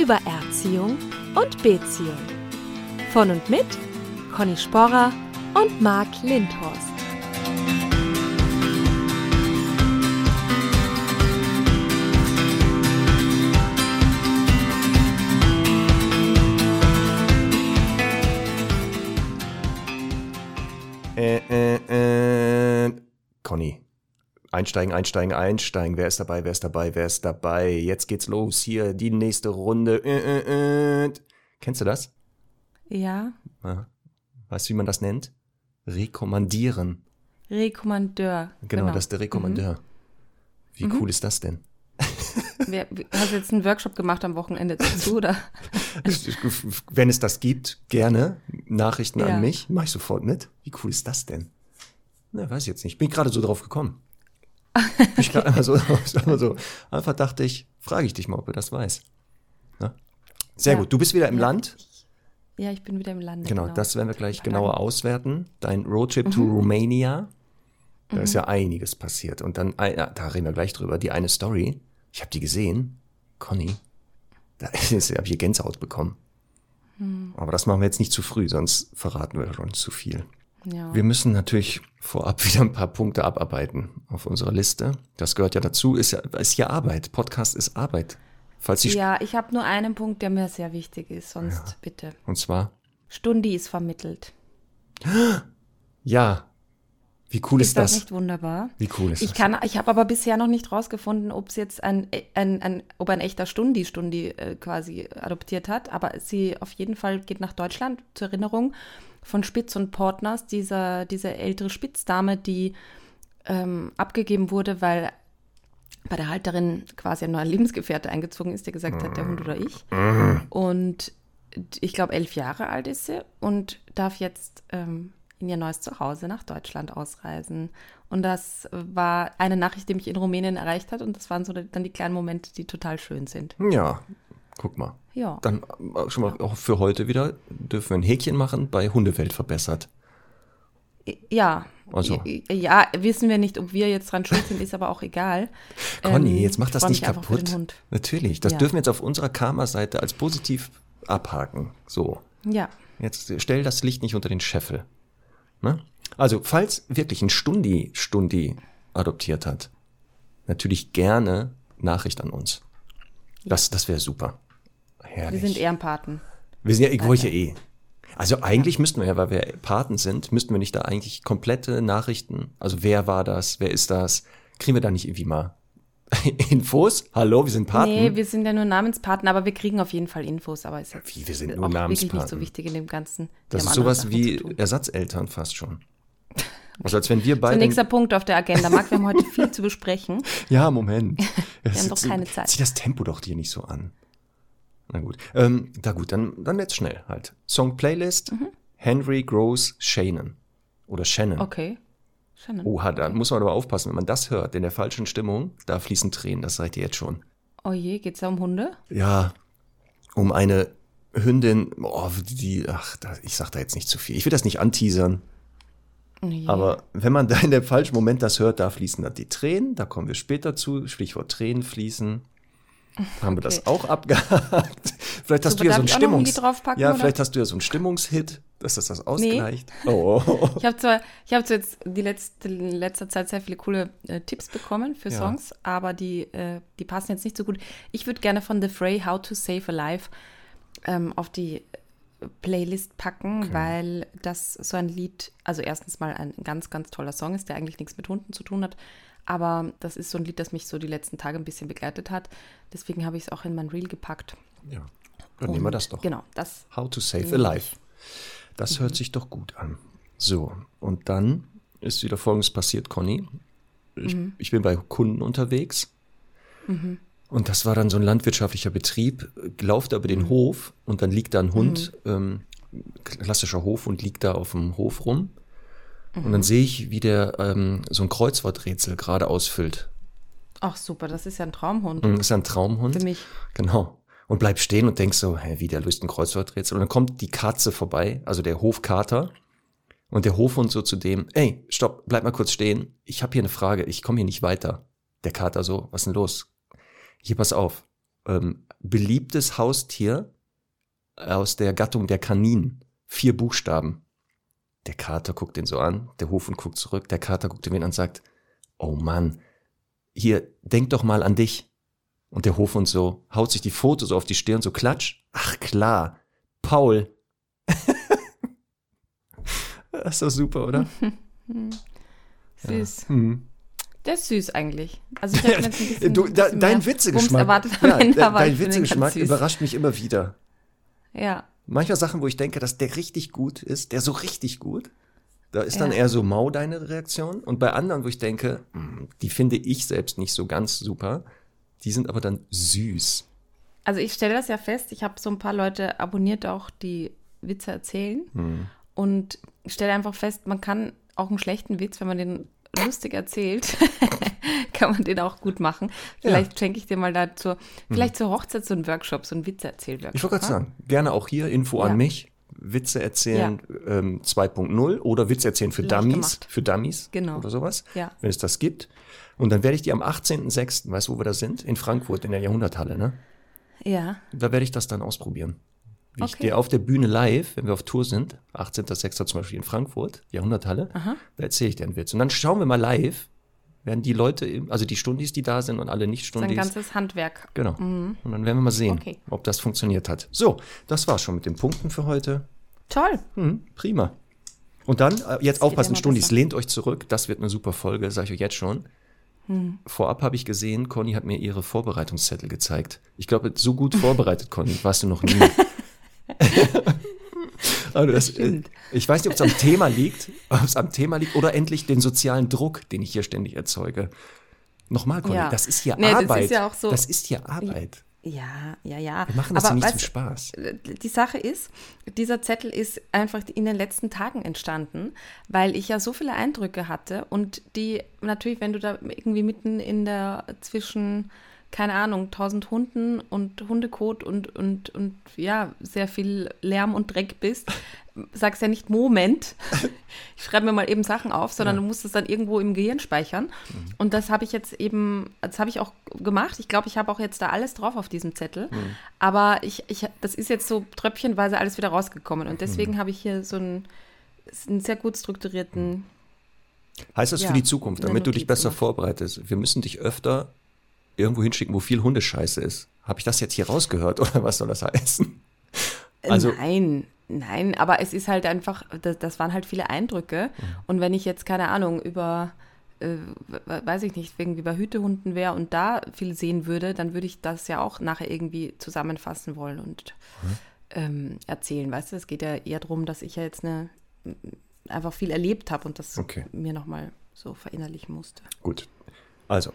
über Erziehung und Beziehung. Von und mit Conny Sporrer und Marc Lindhorst. Einsteigen, einsteigen, einsteigen. Wer ist dabei? Wer ist dabei? Wer ist dabei? Jetzt geht's los. Hier die nächste Runde. Äh, äh, äh. Kennst du das? Ja. Weißt du, wie man das nennt? Rekommandieren. Rekommandeur. Genau, das ist der Rekommandeur. Wie cool ist das denn? Wer, hast du jetzt einen Workshop gemacht am Wochenende dazu, oder? Wenn es das gibt, gerne Nachrichten Ja. an mich. Mach ich sofort mit. Wie cool ist das denn? Na, weiß ich jetzt nicht. Bin gerade so drauf gekommen. Ich gerade einfach so, einfach dachte ich, frage ich dich mal, ob du das weißt. Ja? Sehr Ja. gut. Du bist wieder im Ja. Land. Ja, ich bin wieder im Lande. Genau, das werden wir gleich genauer auswerten. Dein Roadtrip Mhm. to Romania. Da ist ja einiges passiert. Und dann, ja, da reden wir gleich drüber. Die eine Story, ich habe die gesehen. Conny, da ist, ich habe hier Gänsehaut bekommen. Hm. Aber das machen wir jetzt nicht zu früh, sonst verraten wir schon zu viel. Ja. Wir müssen natürlich vorab wieder ein paar Punkte abarbeiten auf unserer Liste. Das gehört ja dazu, ist ja, ist ja Arbeit. Podcast ist Arbeit. Falls die, ja, ich habe nur einen Punkt, der mir sehr wichtig ist, sonst bitte. und zwar, Stundi ist vermittelt. ja, wie cool ist, Ist das das? nicht wunderbar? Wie cool ist Ich das? kann, ich habe aber bisher noch nicht rausgefunden, ob es jetzt ein, ein, ein, ob ein echter Stundi Stundi äh, quasi adoptiert hat. Aber sie auf jeden Fall geht nach Deutschland zur Erinnerung von Spitz und Portners, dieser, diese ältere Spitzdame, die ähm, abgegeben wurde, weil bei der Halterin quasi ein neuer Lebensgefährte eingezogen ist, der gesagt hat, der Hund oder ich. Und ich glaube, elf Jahre alt ist sie und darf jetzt ähm, in ihr neues Zuhause nach Deutschland ausreisen. Und das war eine Nachricht, die mich in Rumänien erreicht hat. Und das waren so dann die kleinen Momente, die total schön sind. Ja, guck mal. Ja. Dann äh, schon mal auch für heute wieder dürfen wir ein Häkchen machen bei Hundewelt verbessert. Ja. Also. Ja, wissen wir nicht, ob wir jetzt dran schuld sind, ist aber auch egal. Conny, Ähm, jetzt mach das nicht kaputt. Natürlich, das Ja. dürfen wir jetzt auf unserer Karma-Seite als positiv abhaken. So, Ja. jetzt stell das Licht nicht unter den Scheffel. Ne? Also, falls wirklich ein Stundi Stundi adoptiert hat, natürlich gerne Nachricht an uns. Das, das wäre super. Wir Herrlich. sind Ehrenpaten. Wir sind ja, ich wollte ja eh. Also eigentlich müssten wir ja, weil wir Paten sind, müssten wir nicht da eigentlich komplette Nachrichten, also wer war das, wer ist das, kriegen wir da nicht irgendwie mal Infos? Hallo, wir sind Paten. Nee, wir sind ja nur Namenspaten, aber wir kriegen auf jeden Fall Infos. Aber ist jetzt Wie, wir sind auch nur wirklich nicht so Namenspaten? wichtig in dem Ganzen. Wir das ist sowas Sachen wie. Ersatzeltern fast schon. Also als wenn wir So, beide. nächster Punkt auf der Agenda. Marc, wir haben heute viel zu besprechen. ja, Moment. Wir haben doch keine Zeit. Zieh das Tempo doch hier nicht so an. Na gut. Ähm, na gut, dann, dann jetzt schnell halt. Song Playlist, Mhm. Henry Gross Shannon. Oder Shannon. Okay. Shannon. Oha, da muss man aber aufpassen, wenn man das hört, in der falschen Stimmung, da fließen Tränen, das seid ihr jetzt schon. Oh je, geht's da um Hunde? Ja, um eine Hündin, oh, die, ach, da, ich sag da jetzt nicht zu viel. Ich will das nicht anteasern, Oh je. aber wenn man da in dem falschen Moment das hört, da fließen dann die Tränen, da kommen wir später zu, Stichwort Tränen fließen. Haben wir das Okay. auch abgehakt? Vielleicht hast Super, du ja so einen Stimmungs... ja, oder? vielleicht hast du ja so einen Stimmungshit, dass das das ausgleicht. Oh, oh. Ich habe zwar, ich habe jetzt die letzte, in letzter Zeit sehr viele coole äh, Tipps bekommen für Ja. Songs, aber die, äh, die passen jetzt nicht so gut. Ich würde gerne von The Fray How to Save a Life ähm, auf die Playlist packen, weil das so ein Lied, also erstens mal ein ganz, ganz toller Song ist, der eigentlich nichts mit Hunden zu tun hat. Aber das ist so ein Lied, das mich so die letzten Tage ein bisschen begleitet hat. Deswegen habe ich es auch in mein Reel gepackt. Ja, dann nehmen wir das doch. Genau, das. How to Save a Life. Das hört sich doch gut an. So, und dann ist wieder Folgendes passiert, Conny. Ich, ich bin bei Kunden unterwegs Und das war dann so ein landwirtschaftlicher Betrieb, lauft über den Hof und dann liegt da ein Hund, ähm, klassischer Hofhund liegt da auf dem Hof rum. Und dann sehe ich, wie der ähm, so ein Kreuzworträtsel gerade ausfüllt. Ach super, das ist ja ein Traumhund. Und das ist ja ein Traumhund. Für mich. Genau. Und bleib stehen und denk so, hä, wie der löst ein Kreuzworträtsel. Und dann kommt die Katze vorbei, also der Hofkater. Und der Hofhund so zu dem, ey, stopp, bleib mal kurz stehen. Ich habe hier eine Frage, ich komme hier nicht weiter. Der Kater so, was ist denn los? Hier, pass auf. Ähm, beliebtes Haustier aus der Gattung der Kaninen. Vier Buchstaben. Der Kater guckt den so an, der Hofhund guckt zurück, der Kater guckt ihn an und sagt, oh Mann, hier, denk doch mal an dich. Und der Hofhund so, haut sich die Fotos so auf die Stirn, so klatsch. Ach klar, Paul. das ist doch super, oder? Süß. Hm. Der ist süß eigentlich. Also ich jetzt ein bisschen, Du, da, bisschen dein Witzegeschmack, ja, dein ihn Witzegeschmack überrascht mich immer wieder. Ja, Manchmal Sachen, wo ich denke, dass der richtig gut ist, der so richtig gut, da ist dann Ja. eher so mau deine Reaktion. Und bei anderen, wo ich denke, hm, die finde ich selbst nicht so ganz super, die sind aber dann süß. also ich stelle das ja fest, ich habe so ein paar Leute abonniert auch, die Witze erzählen. Hm. Und ich stelle einfach fest, man kann auch einen schlechten Witz, wenn man den lustig erzählt, kann man den auch gut machen. Vielleicht schenke ich dir mal dazu, vielleicht zur Hochzeit so einen Workshop, so einen Witze-Erzähl-Workshop. Ich wollte gerade ne? sagen, gerne auch hier Info Ja. an mich. Witze erzählen ähm, 2.0 oder Witze erzählen für Leicht Dummies, gemacht. für Dummies Genau. oder sowas, Ja. wenn es das gibt. Und dann werde ich die am 18.06., weißt du, wo wir da sind? In Frankfurt, in der Jahrhunderthalle, ne? Ja, Da werde ich das dann ausprobieren. Wie ich Okay. dir auf der Bühne live, wenn wir auf Tour sind, 18.06. zum Beispiel in Frankfurt, Jahrhunderthalle, da erzähle ich dir einen Witz. Und dann schauen wir mal live, werden die Leute, also die Stundis, die da sind und alle Nicht-Stundis. ganzes Handwerk. Genau. Und dann werden wir mal sehen, Okay. ob das funktioniert hat. So, das war's schon mit den Punkten für heute. Toll. Hm, prima. Und dann, äh, jetzt aufpassen, Stundis, besser. lehnt euch zurück. Das wird eine super Folge, sage ich euch jetzt schon. Hm. Vorab habe ich gesehen, Conny hat mir ihre Vorbereitungszettel gezeigt. Ich glaube, so gut vorbereitet, Conny, warst du noch nie. also das, äh, stimmt. ich weiß nicht, ob es am Thema liegt, ob es am Thema liegt oder endlich den sozialen Druck, den ich hier ständig erzeuge. Nochmal, Conny, Ja. das ist hier Nee, das ist Arbeit. ja auch so- Das ist hier Arbeit. Ja, ja, ja. Wir machen das Aber ja nicht weißt zum Spaß. die Sache ist, dieser Zettel ist einfach in den letzten Tagen entstanden, weil ich ja so viele Eindrücke hatte und die natürlich, wenn du da irgendwie mitten in der zwischen, keine Ahnung, tausend Hunden und Hundekot und, und, und ja, sehr viel Lärm und Dreck bist, sagst ja nicht Moment, ich schreibe mir mal eben Sachen auf, sondern du musst es dann irgendwo im Gehirn speichern. Und das habe ich jetzt eben, das habe ich auch gemacht. Ich glaube, ich habe auch jetzt da alles drauf auf diesem Zettel. Aber ich, ich, das ist jetzt so tröpfchenweise alles wieder rausgekommen. Und deswegen habe ich hier so einen, einen sehr gut strukturierten. Heißt das Ja, für die Zukunft, damit du dich besser gemacht. vorbereitest? Wir müssen dich öfter irgendwo hinschicken, wo viel Hundescheiße ist. Habe ich das jetzt hier rausgehört oder was soll das heißen? Also- nein, nein, aber es ist halt einfach, das, das waren halt viele Eindrücke. Und wenn ich jetzt, keine Ahnung, über, äh, we- weiß ich nicht, irgendwie bei Hütehunden wäre und da viel sehen würde, dann würde ich das ja auch nachher irgendwie zusammenfassen wollen und ähm, erzählen. Weißt du, es geht ja eher darum, dass ich ja jetzt eine, einfach viel erlebt habe und das Okay. mir nochmal so verinnerlichen musste. Gut. Also,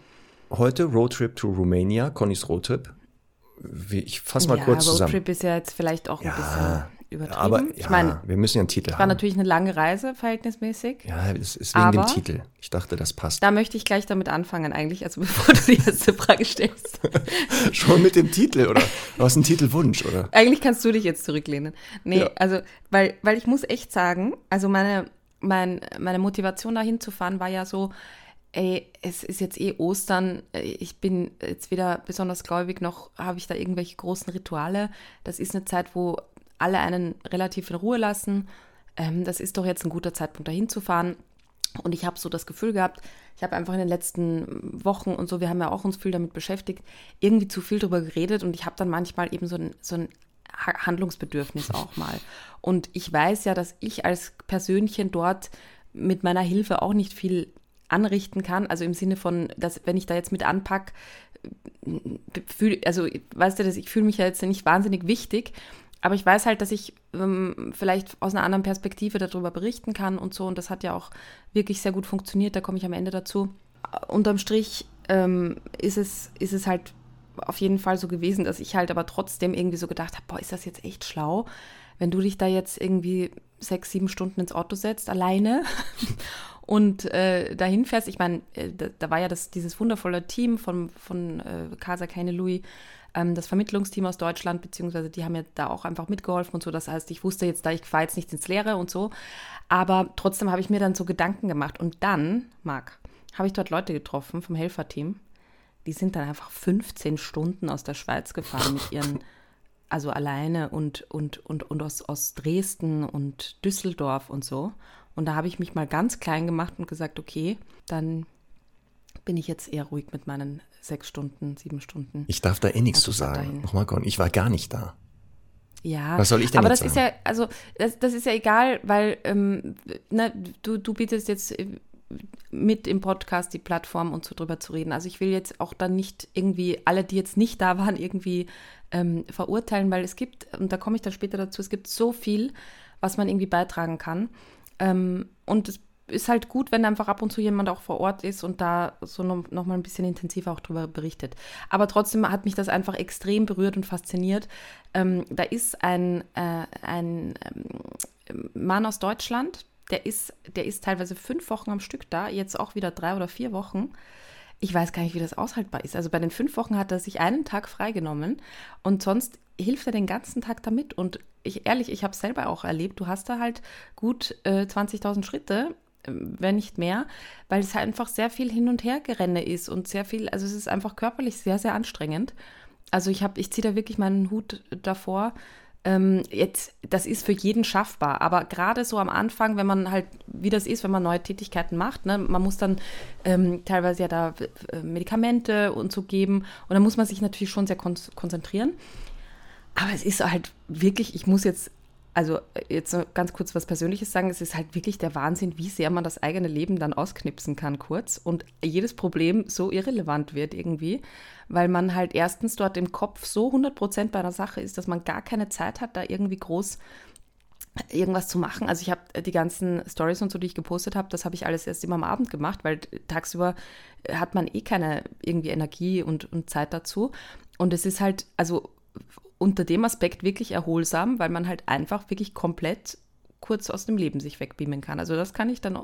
heute Roadtrip to Romania, Connys Roadtrip. Ich fasse mal ja, kurz zusammen. Roadtrip ist ja jetzt vielleicht auch ein Ja, bisschen übertrieben. Aber ich ja, meine, wir müssen ja einen Titel war haben. natürlich eine lange Reise, verhältnismäßig. Ja, es ist wegen Aber- dem Titel. Ich dachte, das passt. Da möchte ich gleich damit anfangen, eigentlich, also bevor du die erste Frage stellst. Schon mit dem Titel, oder? Du hast einen Titelwunsch, oder? eigentlich kannst du dich jetzt zurücklehnen. Nee, Ja. also, weil, weil ich muss echt sagen, also meine, mein, meine Motivation dahin zu fahren war ja so, ey, es ist jetzt eh Ostern, äh, ich bin jetzt weder besonders gläubig, noch habe ich da irgendwelche großen Rituale. Das ist eine Zeit, wo alle einen relativ in Ruhe lassen. Ähm, das ist doch jetzt ein guter Zeitpunkt, dahin zu fahren. Und ich habe so das Gefühl gehabt, ich habe einfach in den letzten Wochen und so, wir haben ja auch uns viel damit beschäftigt, irgendwie zu viel darüber geredet und ich habe dann manchmal eben so ein, so ein Ha- Handlungsbedürfnis auch mal. Und ich weiß ja, dass ich als Persönchen dort mit meiner Hilfe auch nicht viel anrichten kann. Also im Sinne von, dass wenn ich da jetzt mit anpack, fühl, also weißt du, dass ich fühle mich ja jetzt nicht wahnsinnig wichtig, aber ich weiß halt, dass ich ähm, vielleicht aus einer anderen Perspektive darüber berichten kann und so. Und das hat ja auch wirklich sehr gut funktioniert. Da komme ich am Ende dazu. Unterm Strich ähm, ist, es, ist es halt auf jeden Fall so gewesen, dass ich halt aber trotzdem irgendwie so gedacht habe, boah, ist das jetzt echt schlau, wenn du dich da jetzt irgendwie sechs, sieben Stunden ins Auto setzt, alleine und äh, dahin fährst. Ich meine, äh, da, war ja das, dieses wundervolle Team von, von äh, Casa Keine Louis, ähm, das Vermittlungsteam aus Deutschland, beziehungsweise die haben ja da auch einfach mitgeholfen und so. Das heißt, ich wusste jetzt da, ich fahre jetzt nicht ins Leere und so. Aber trotzdem habe ich mir dann so Gedanken gemacht. Und dann, Marc, habe ich dort Leute getroffen vom Helferteam. Die sind dann einfach 15 Stunden aus der Schweiz gefahren mit ihren, also alleine und, und, und, und aus, aus Dresden und Düsseldorf und so. Und da habe ich mich mal ganz klein gemacht und gesagt, okay, dann bin ich jetzt eher ruhig mit meinen sechs Stunden, sieben Stunden. Ich darf da eh nichts zu sagen. Nochmal, Gordon, ich war gar nicht da. Ja, was soll ich denn aber das sagen? ist ja, also das, das, ist ja egal, weil ähm, ne, du, du bietest jetzt äh, mit im Podcast die Plattform und so drüber zu reden. Also ich will jetzt auch dann nicht irgendwie alle, die jetzt nicht da waren, irgendwie ähm, verurteilen, weil es gibt, und da komme ich dann später dazu, es gibt so viel, was man irgendwie beitragen kann. Ähm, und es ist halt gut, wenn einfach ab und zu jemand auch vor Ort ist und da so noch, noch mal ein bisschen intensiver auch darüber berichtet. Aber trotzdem hat mich das einfach extrem berührt und fasziniert. Ähm, da ist ein, äh, ein ähm, Mann aus Deutschland, der ist, der ist teilweise fünf Wochen am Stück da, jetzt auch wieder drei oder vier Wochen. Ich weiß gar nicht, wie das aushaltbar ist. Also bei den fünf Wochen hat er sich einen Tag freigenommen und sonst hilft er den ganzen Tag damit. Und ich ehrlich, ich habe es selber auch erlebt, du hast da halt gut äh, 20.000 Schritte wenn nicht mehr, weil es halt einfach sehr viel Hin- und Hergerenne ist und sehr viel, also es ist einfach körperlich sehr, sehr anstrengend. Also ich habe, ich ziehe da wirklich meinen Hut davor. Ähm, jetzt, das ist für jeden schaffbar, aber gerade so am Anfang, wenn man halt, wie das ist, wenn man neue Tätigkeiten macht, ne, man muss dann ähm, teilweise ja da äh, Medikamente und so geben und dann muss man sich natürlich schon sehr kon konzentrieren. Aber es ist halt wirklich, ich muss jetzt also äh, jetzt ganz kurz was Persönliches sagen, es ist halt wirklich der Wahnsinn, wie sehr man das eigene Leben dann ausknipsen kann kurz und jedes Problem so irrelevant wird irgendwie, weil man halt erstens dort im Kopf so 100 bei einer Sache ist, dass man gar keine Zeit hat, da irgendwie groß irgendwas zu machen. Also ich habe die ganzen Stories und so, die ich gepostet habe, das habe ich alles erst immer am Abend gemacht, weil tagsüber hat man eh keine irgendwie Energie und, und Zeit dazu. Und es ist halt, also unter dem Aspekt wirklich erholsam, weil man halt einfach wirklich komplett kurz aus dem Leben sich wegbeamen kann. Also das kann ich dann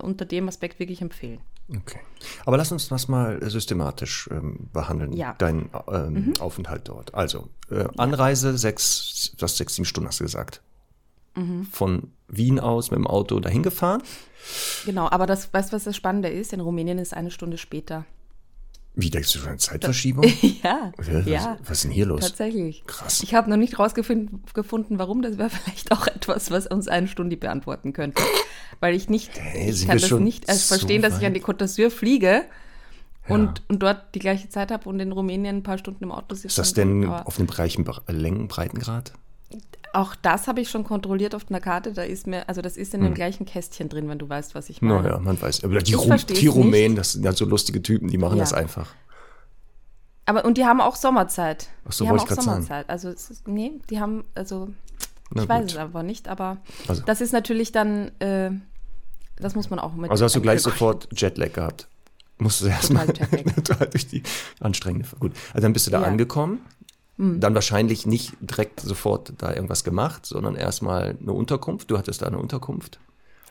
unter dem Aspekt wirklich empfehlen. Okay. Aber lass uns das mal systematisch ähm, behandeln, ja. dein ähm, mhm. Aufenthalt dort. Also, äh, Anreise ja. sechs, das sechs, sieben Stunden hast du gesagt. Mhm. Von Wien aus mit dem Auto dahin gefahren. Genau, aber das, weißt du, was das Spannende ist? In Rumänien ist eine Stunde später. Wie denkst du schon eine Zeitverschiebung? ja, was, ja. Was ist denn hier los? Tatsächlich. Krass. Ich habe noch nicht rausgefunden, warum. Das wäre vielleicht auch etwas, was uns eine Stunde beantworten könnte. Weil ich nicht, hey, ich kann das nicht als so verstehen, dass ich an die Côte d'Azur fliege ja. und, und dort die gleiche Zeit habe und in Rumänien ein paar Stunden im Auto sitze. Ist das denn auf dem gleichen Längen, Breitengrad? Auch das habe ich schon kontrolliert auf einer Karte. Da ist mir, also das ist in dem hm. gleichen Kästchen drin, wenn du weißt, was ich meine. Naja, man weiß. Aber die, Rum, die Rumänen, das sind ja so lustige Typen, die machen ja. das einfach. Aber und die haben auch Sommerzeit. Ach so, die haben auch Sommerzeit. Sagen. Also ist, nee, die haben also Na ich gut. weiß es aber nicht, aber also. das ist natürlich dann äh, das muss man auch mit. Also hast du gleich sofort Jetlag gehabt. Musst du erstmal durch die anstrengende. Gut, also dann bist du da ja. angekommen. Mhm. Dann wahrscheinlich nicht direkt sofort da irgendwas gemacht, sondern erstmal eine Unterkunft. Du hattest da eine Unterkunft.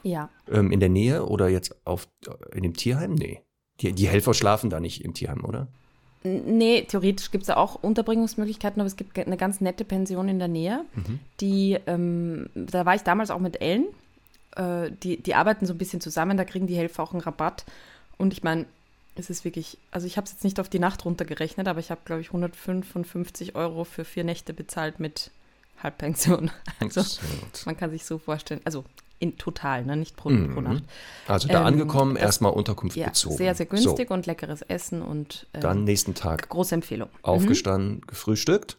Ja. Ähm, in der Nähe oder jetzt auf, in dem Tierheim? Nee. Die, die Helfer schlafen da nicht im Tierheim, oder? Nee, theoretisch gibt es ja auch Unterbringungsmöglichkeiten, aber es gibt eine ganz nette Pension in der Nähe. Mhm. Die, ähm, da war ich damals auch mit Ellen. Äh, die, die arbeiten so ein bisschen zusammen, da kriegen die Helfer auch einen Rabatt. Und ich meine, es ist wirklich, also ich habe es jetzt nicht auf die Nacht runtergerechnet, aber ich habe, glaube ich, 155 Euro für vier Nächte bezahlt mit Halbpension. Also man kann sich so vorstellen, also in total, ne? nicht pro, mhm. pro Nacht. Also da ähm, angekommen, erstmal Unterkunft ja, bezogen. Sehr, sehr günstig so. und leckeres Essen und ähm, dann nächsten Tag. Große Empfehlung. Mhm. Aufgestanden, mhm. gefrühstückt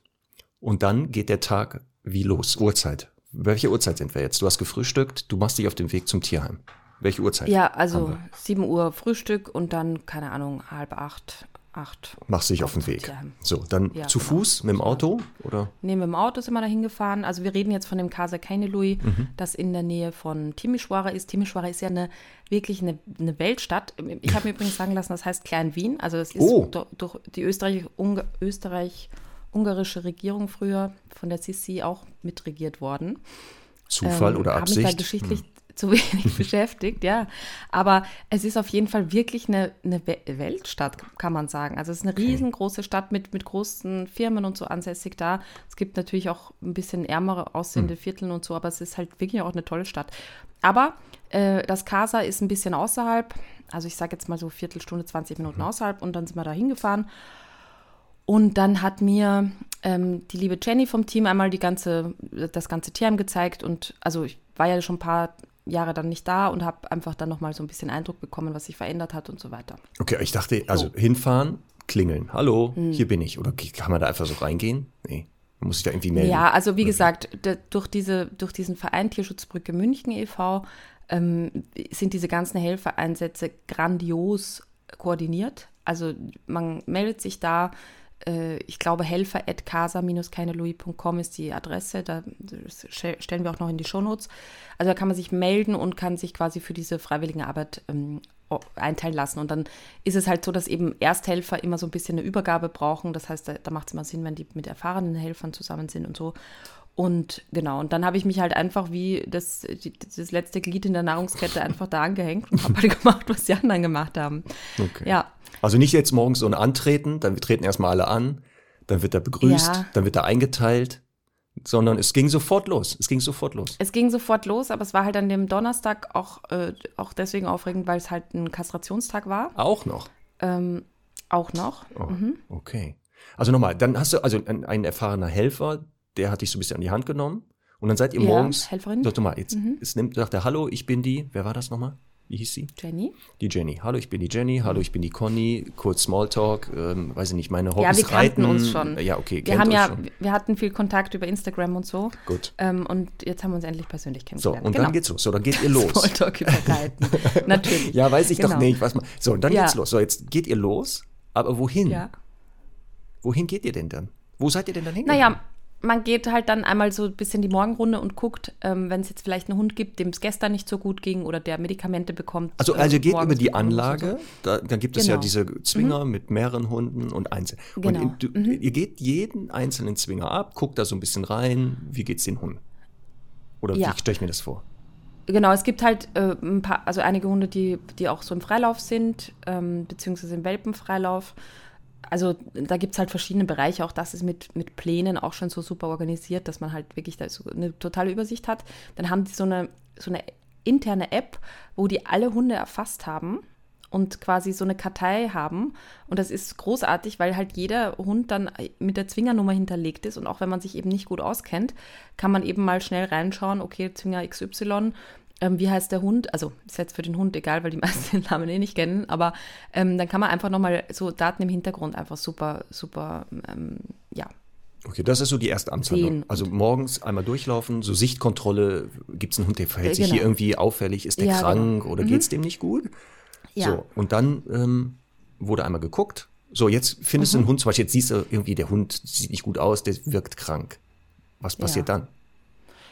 und dann geht der Tag wie los? Uhrzeit. Welche Uhrzeit sind wir jetzt? Du hast gefrühstückt, du machst dich auf den Weg zum Tierheim. Welche Uhrzeit? Ja, also 7 Uhr Frühstück und dann, keine Ahnung, halb acht, acht. Machst dich auf den Weg. Tierheim. So, dann Ja, zu genau. Fuß mit dem Auto oder? Nee, mit dem Auto sind wir da hingefahren. Also wir reden jetzt von dem Casa Kainelui, Mhm. das in der Nähe von Timișoara ist. Timișoara ist ja eine, wirklich eine, eine Weltstadt. Ich habe mir übrigens sagen lassen, das heißt Klein Wien. Also es ist Oh. do- durch die Österreich-Ungar- Österreich-ungarische Regierung früher von der Sisi auch mitregiert worden. Zufall Ähm, oder Absicht? Hm. mich da geschichtlich zu wenig beschäftigt, ja. Aber es ist auf jeden Fall wirklich eine, eine We- Weltstadt, kann man sagen. Also es ist eine riesengroße Stadt mit, mit großen Firmen und so ansässig da. Es gibt natürlich auch ein bisschen ärmere aussehende Hm. Vierteln und so, aber es ist halt wirklich auch eine tolle Stadt. Aber äh, das Casa ist ein bisschen außerhalb, also ich sage jetzt mal so Viertelstunde, 20 Minuten Mhm. außerhalb und dann sind wir da hingefahren. Und dann hat mir ähm, die liebe Jenny vom Team einmal die ganze, das ganze Tierheim gezeigt. Und also ich war ja schon ein paar Jahre dann nicht da und habe einfach dann nochmal so ein bisschen Eindruck bekommen, was sich verändert hat und so weiter. Okay, ich dachte, also So. Hm. hinfahren, klingeln. Hallo, hier bin ich. Oder kann man da einfach so reingehen? Nee. Man muss sich da irgendwie melden. Ja, also wie gesagt, durch, diese, durch diesen Verein Tierschutzbrücke München e.V. Ähm, sind diese ganzen Helfereinsätze grandios koordiniert. Also man meldet sich da, ich glaube helfer.casa-keinelouis.com ist die Adresse, da stellen wir auch noch in die Shownotes. Also da kann man sich melden und kann sich quasi für diese freiwillige Arbeit ähm, einteilen lassen. Und dann ist es halt so, dass eben Ersthelfer immer so ein bisschen eine Übergabe brauchen. Das heißt, da, da macht es immer Sinn, wenn die mit erfahrenen Helfern zusammen sind und so. Und genau, und dann habe ich mich halt einfach wie das, das letzte Glied in der Nahrungskette einfach da angehängt und habe halt gemacht, was die anderen gemacht haben. Okay. Ja, Also nicht jetzt morgens so ein Antreten, dann treten erstmal alle an, dann wird er begrüßt, Ja. dann wird er eingeteilt, sondern es ging sofort los. Es ging sofort los. es ging sofort los, aber es war halt an dem Donnerstag auch, äh, auch deswegen aufregend, weil es halt ein Kastrationstag war. Auch noch. Ähm, auch noch. Oh, Okay. Also nochmal, dann hast du also ein, ein erfahrener Helfer, der hat dich so ein bisschen an die Hand genommen und dann seid ihr Ja, morgens. Helferin. Mhm. Sag mal, jetzt es nimmt, sagt er, hallo, ich bin die, wer war das nochmal? Wie hieß sie? Jenny? Die Jenny. Hallo, ich bin die Jenny. Hallo, ich bin die Conny. Kurz Smalltalk. Ähm, weiß ich nicht, meine Hobbys Ja, wir kannten reiten. uns schon. Ja, okay. Wir haben ja, schon. wir hatten viel Kontakt über Instagram und so. Gut. Ähm, und jetzt haben wir uns endlich persönlich So, kennengelernt. und genau. dann geht's los. So, dann geht ihr los. Smalltalk über Reiten. Natürlich. Ja, weiß ich doch Genau. nicht, was man. So, und dann Ja. geht's los. So, jetzt geht ihr los, aber wohin? Ja. Wohin geht ihr denn dann? Wo seid ihr denn dann hingegangen? Naja, man geht halt dann einmal so ein bisschen die Morgenrunde und guckt, ähm, wenn es jetzt vielleicht einen Hund gibt, dem es gestern nicht so gut ging oder der Medikamente bekommt. Also, äh, also ihr geht über die Anlage, da, dann gibt es ja Genau. diese Zwinger mit mehreren Hunden und einzeln. Genau. Und in, du, ihr geht jeden einzelnen Zwinger ab, guckt da so ein bisschen rein, wie geht's den Hunden? Oder Ja. wie stelle ich mir das vor? Genau, es gibt halt äh, ein paar, also einige Hunde, die, die auch so im Freilauf sind, ähm, beziehungsweise im Welpenfreilauf. Also da gibt es halt verschiedene Bereiche. Auch das ist mit, mit Plänen auch schon so super organisiert, dass man halt wirklich da so eine totale Übersicht hat. Dann haben die so eine, so eine interne App, wo die alle Hunde erfasst haben und quasi so eine Kartei haben. Und das ist großartig, weil halt jeder Hund dann mit der Zwingernummer hinterlegt ist. Und auch wenn man sich eben nicht gut auskennt, kann man eben mal schnell reinschauen, okay, Zwinger XY, ähm, wie heißt der Hund? Also ist jetzt für den Hund egal, weil die meisten den Namen eh nicht kennen, aber ähm, dann kann man einfach nochmal so Daten im Hintergrund einfach super, super, ähm, ja, Okay, das ist so die erste Amtshandlung. Also morgens einmal durchlaufen, so Sichtkontrolle, gibt es einen Hund, der verhält sich hier genau. irgendwie auffällig, ist der Ja, krank genau. oder geht's dem nicht gut? Ja. So, und dann ähm, wurde einmal geguckt. So, jetzt findest Mhm. du einen Hund, zum Beispiel jetzt siehst du irgendwie, der Hund sieht nicht gut aus, der wirkt krank. Was passiert dann?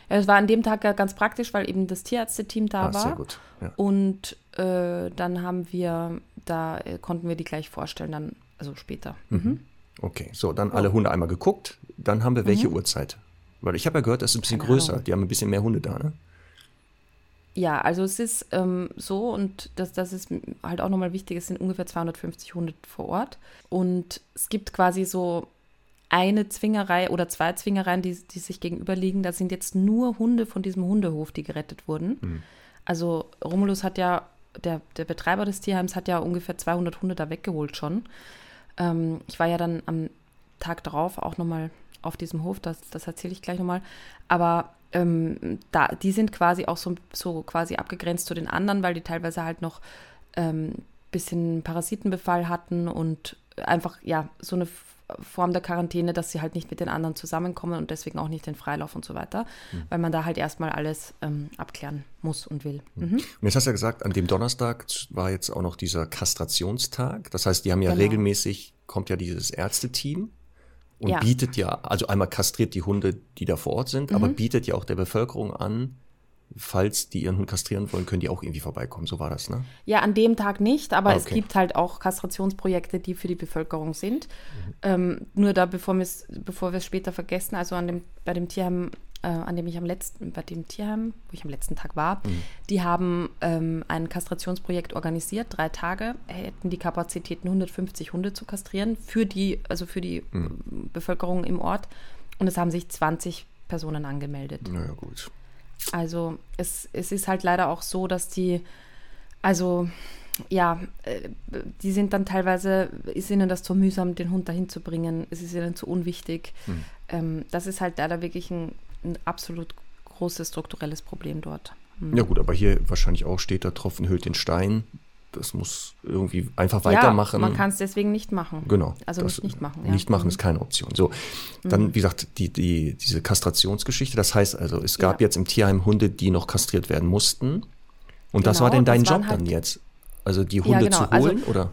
Das war an dem Tag ganz praktisch, weil eben das Tierärzteteam da Ah, war. sehr gut. Ja. Und äh, dann haben wir, da äh, konnten wir die gleich vorstellen, dann, also später. Mhm. Okay, so, dann alle Hunde einmal geguckt. Dann haben wir welche Mhm. Uhrzeit? Weil ich habe ja gehört, das ist ein bisschen Keine größer. Die haben ein bisschen mehr Hunde da, ne? Ja, also es ist ähm, so und das, das ist halt auch nochmal wichtig, es sind ungefähr 250 Hunde vor Ort und es gibt quasi so eine Zwingerei oder zwei Zwingereien, die, die sich gegenüberliegen. Da sind jetzt nur Hunde von diesem Hundehof, die gerettet wurden. Also Romulus hat ja, der, der Betreiber des Tierheims hat ja ungefähr 200 Hunde da weggeholt schon. Ähm, ich war ja dann am Tag darauf auch nochmal auf diesem Hof, das, das erzähle ich gleich nochmal. Aber ähm, da, die sind quasi auch so, so quasi abgegrenzt zu den anderen, weil die teilweise halt noch ähm, bisschen Parasitenbefall hatten und einfach, ja, so eine Form der Quarantäne, dass sie halt nicht mit den anderen zusammenkommen und deswegen auch nicht den Freilauf und so weiter, weil man da halt erstmal alles ähm, abklären muss und will. Mhm. Und jetzt hast du ja gesagt, an dem Donnerstag war jetzt auch noch dieser Kastrationstag. Das heißt, die haben ja Genau. regelmäßig kommt ja dieses Ärzteteam und Ja. bietet ja, also einmal kastriert die Hunde, die da vor Ort sind, aber Mhm. bietet ja auch der Bevölkerung an, falls die ihren Hund kastrieren wollen, können die auch irgendwie vorbeikommen. So war das, ne? Ja, an dem Tag nicht, aber es Okay. gibt halt auch Kastrationsprojekte, die für die Bevölkerung sind. Mhm. Ähm, nur da, bevor, wir es später vergessen, also an dem, bei dem Tierheim, äh, an dem ich am letzten, bei dem Tierheim, wo ich am letzten Tag war, Mhm. die haben ähm, ein Kastrationsprojekt organisiert, drei Tage, hätten die Kapazitäten 150 Hunde zu kastrieren für die, also für die Mhm. Bevölkerung im Ort. Und es haben sich 20 Personen angemeldet. Naja, gut. Also es, es ist halt leider auch so, dass die, also ja, äh, die sind dann teilweise, ist ihnen das zu mühsam, den Hund dahin zu bringen, es ist ihnen zu unwichtig. Ähm, das ist halt leider wirklich ein, ein absolut großes strukturelles Problem dort. Hm. Ja gut, aber hier wahrscheinlich auch steht, der Tropfen hüllt den Stein. Das muss irgendwie einfach weitermachen. Ja, man kann es deswegen nicht machen. Genau. Also das- nicht nicht machen. Ja. Nicht machen Mhm. ist keine Option. So, dann, wie gesagt, die, die, diese Kastrationsgeschichte. Das heißt also, es gab Ja. jetzt im Tierheim Hunde, die noch kastriert werden mussten. Und das Genau, war denn dein das Job dann halt- jetzt? Also die Hunde genau, zu also- holen, oder?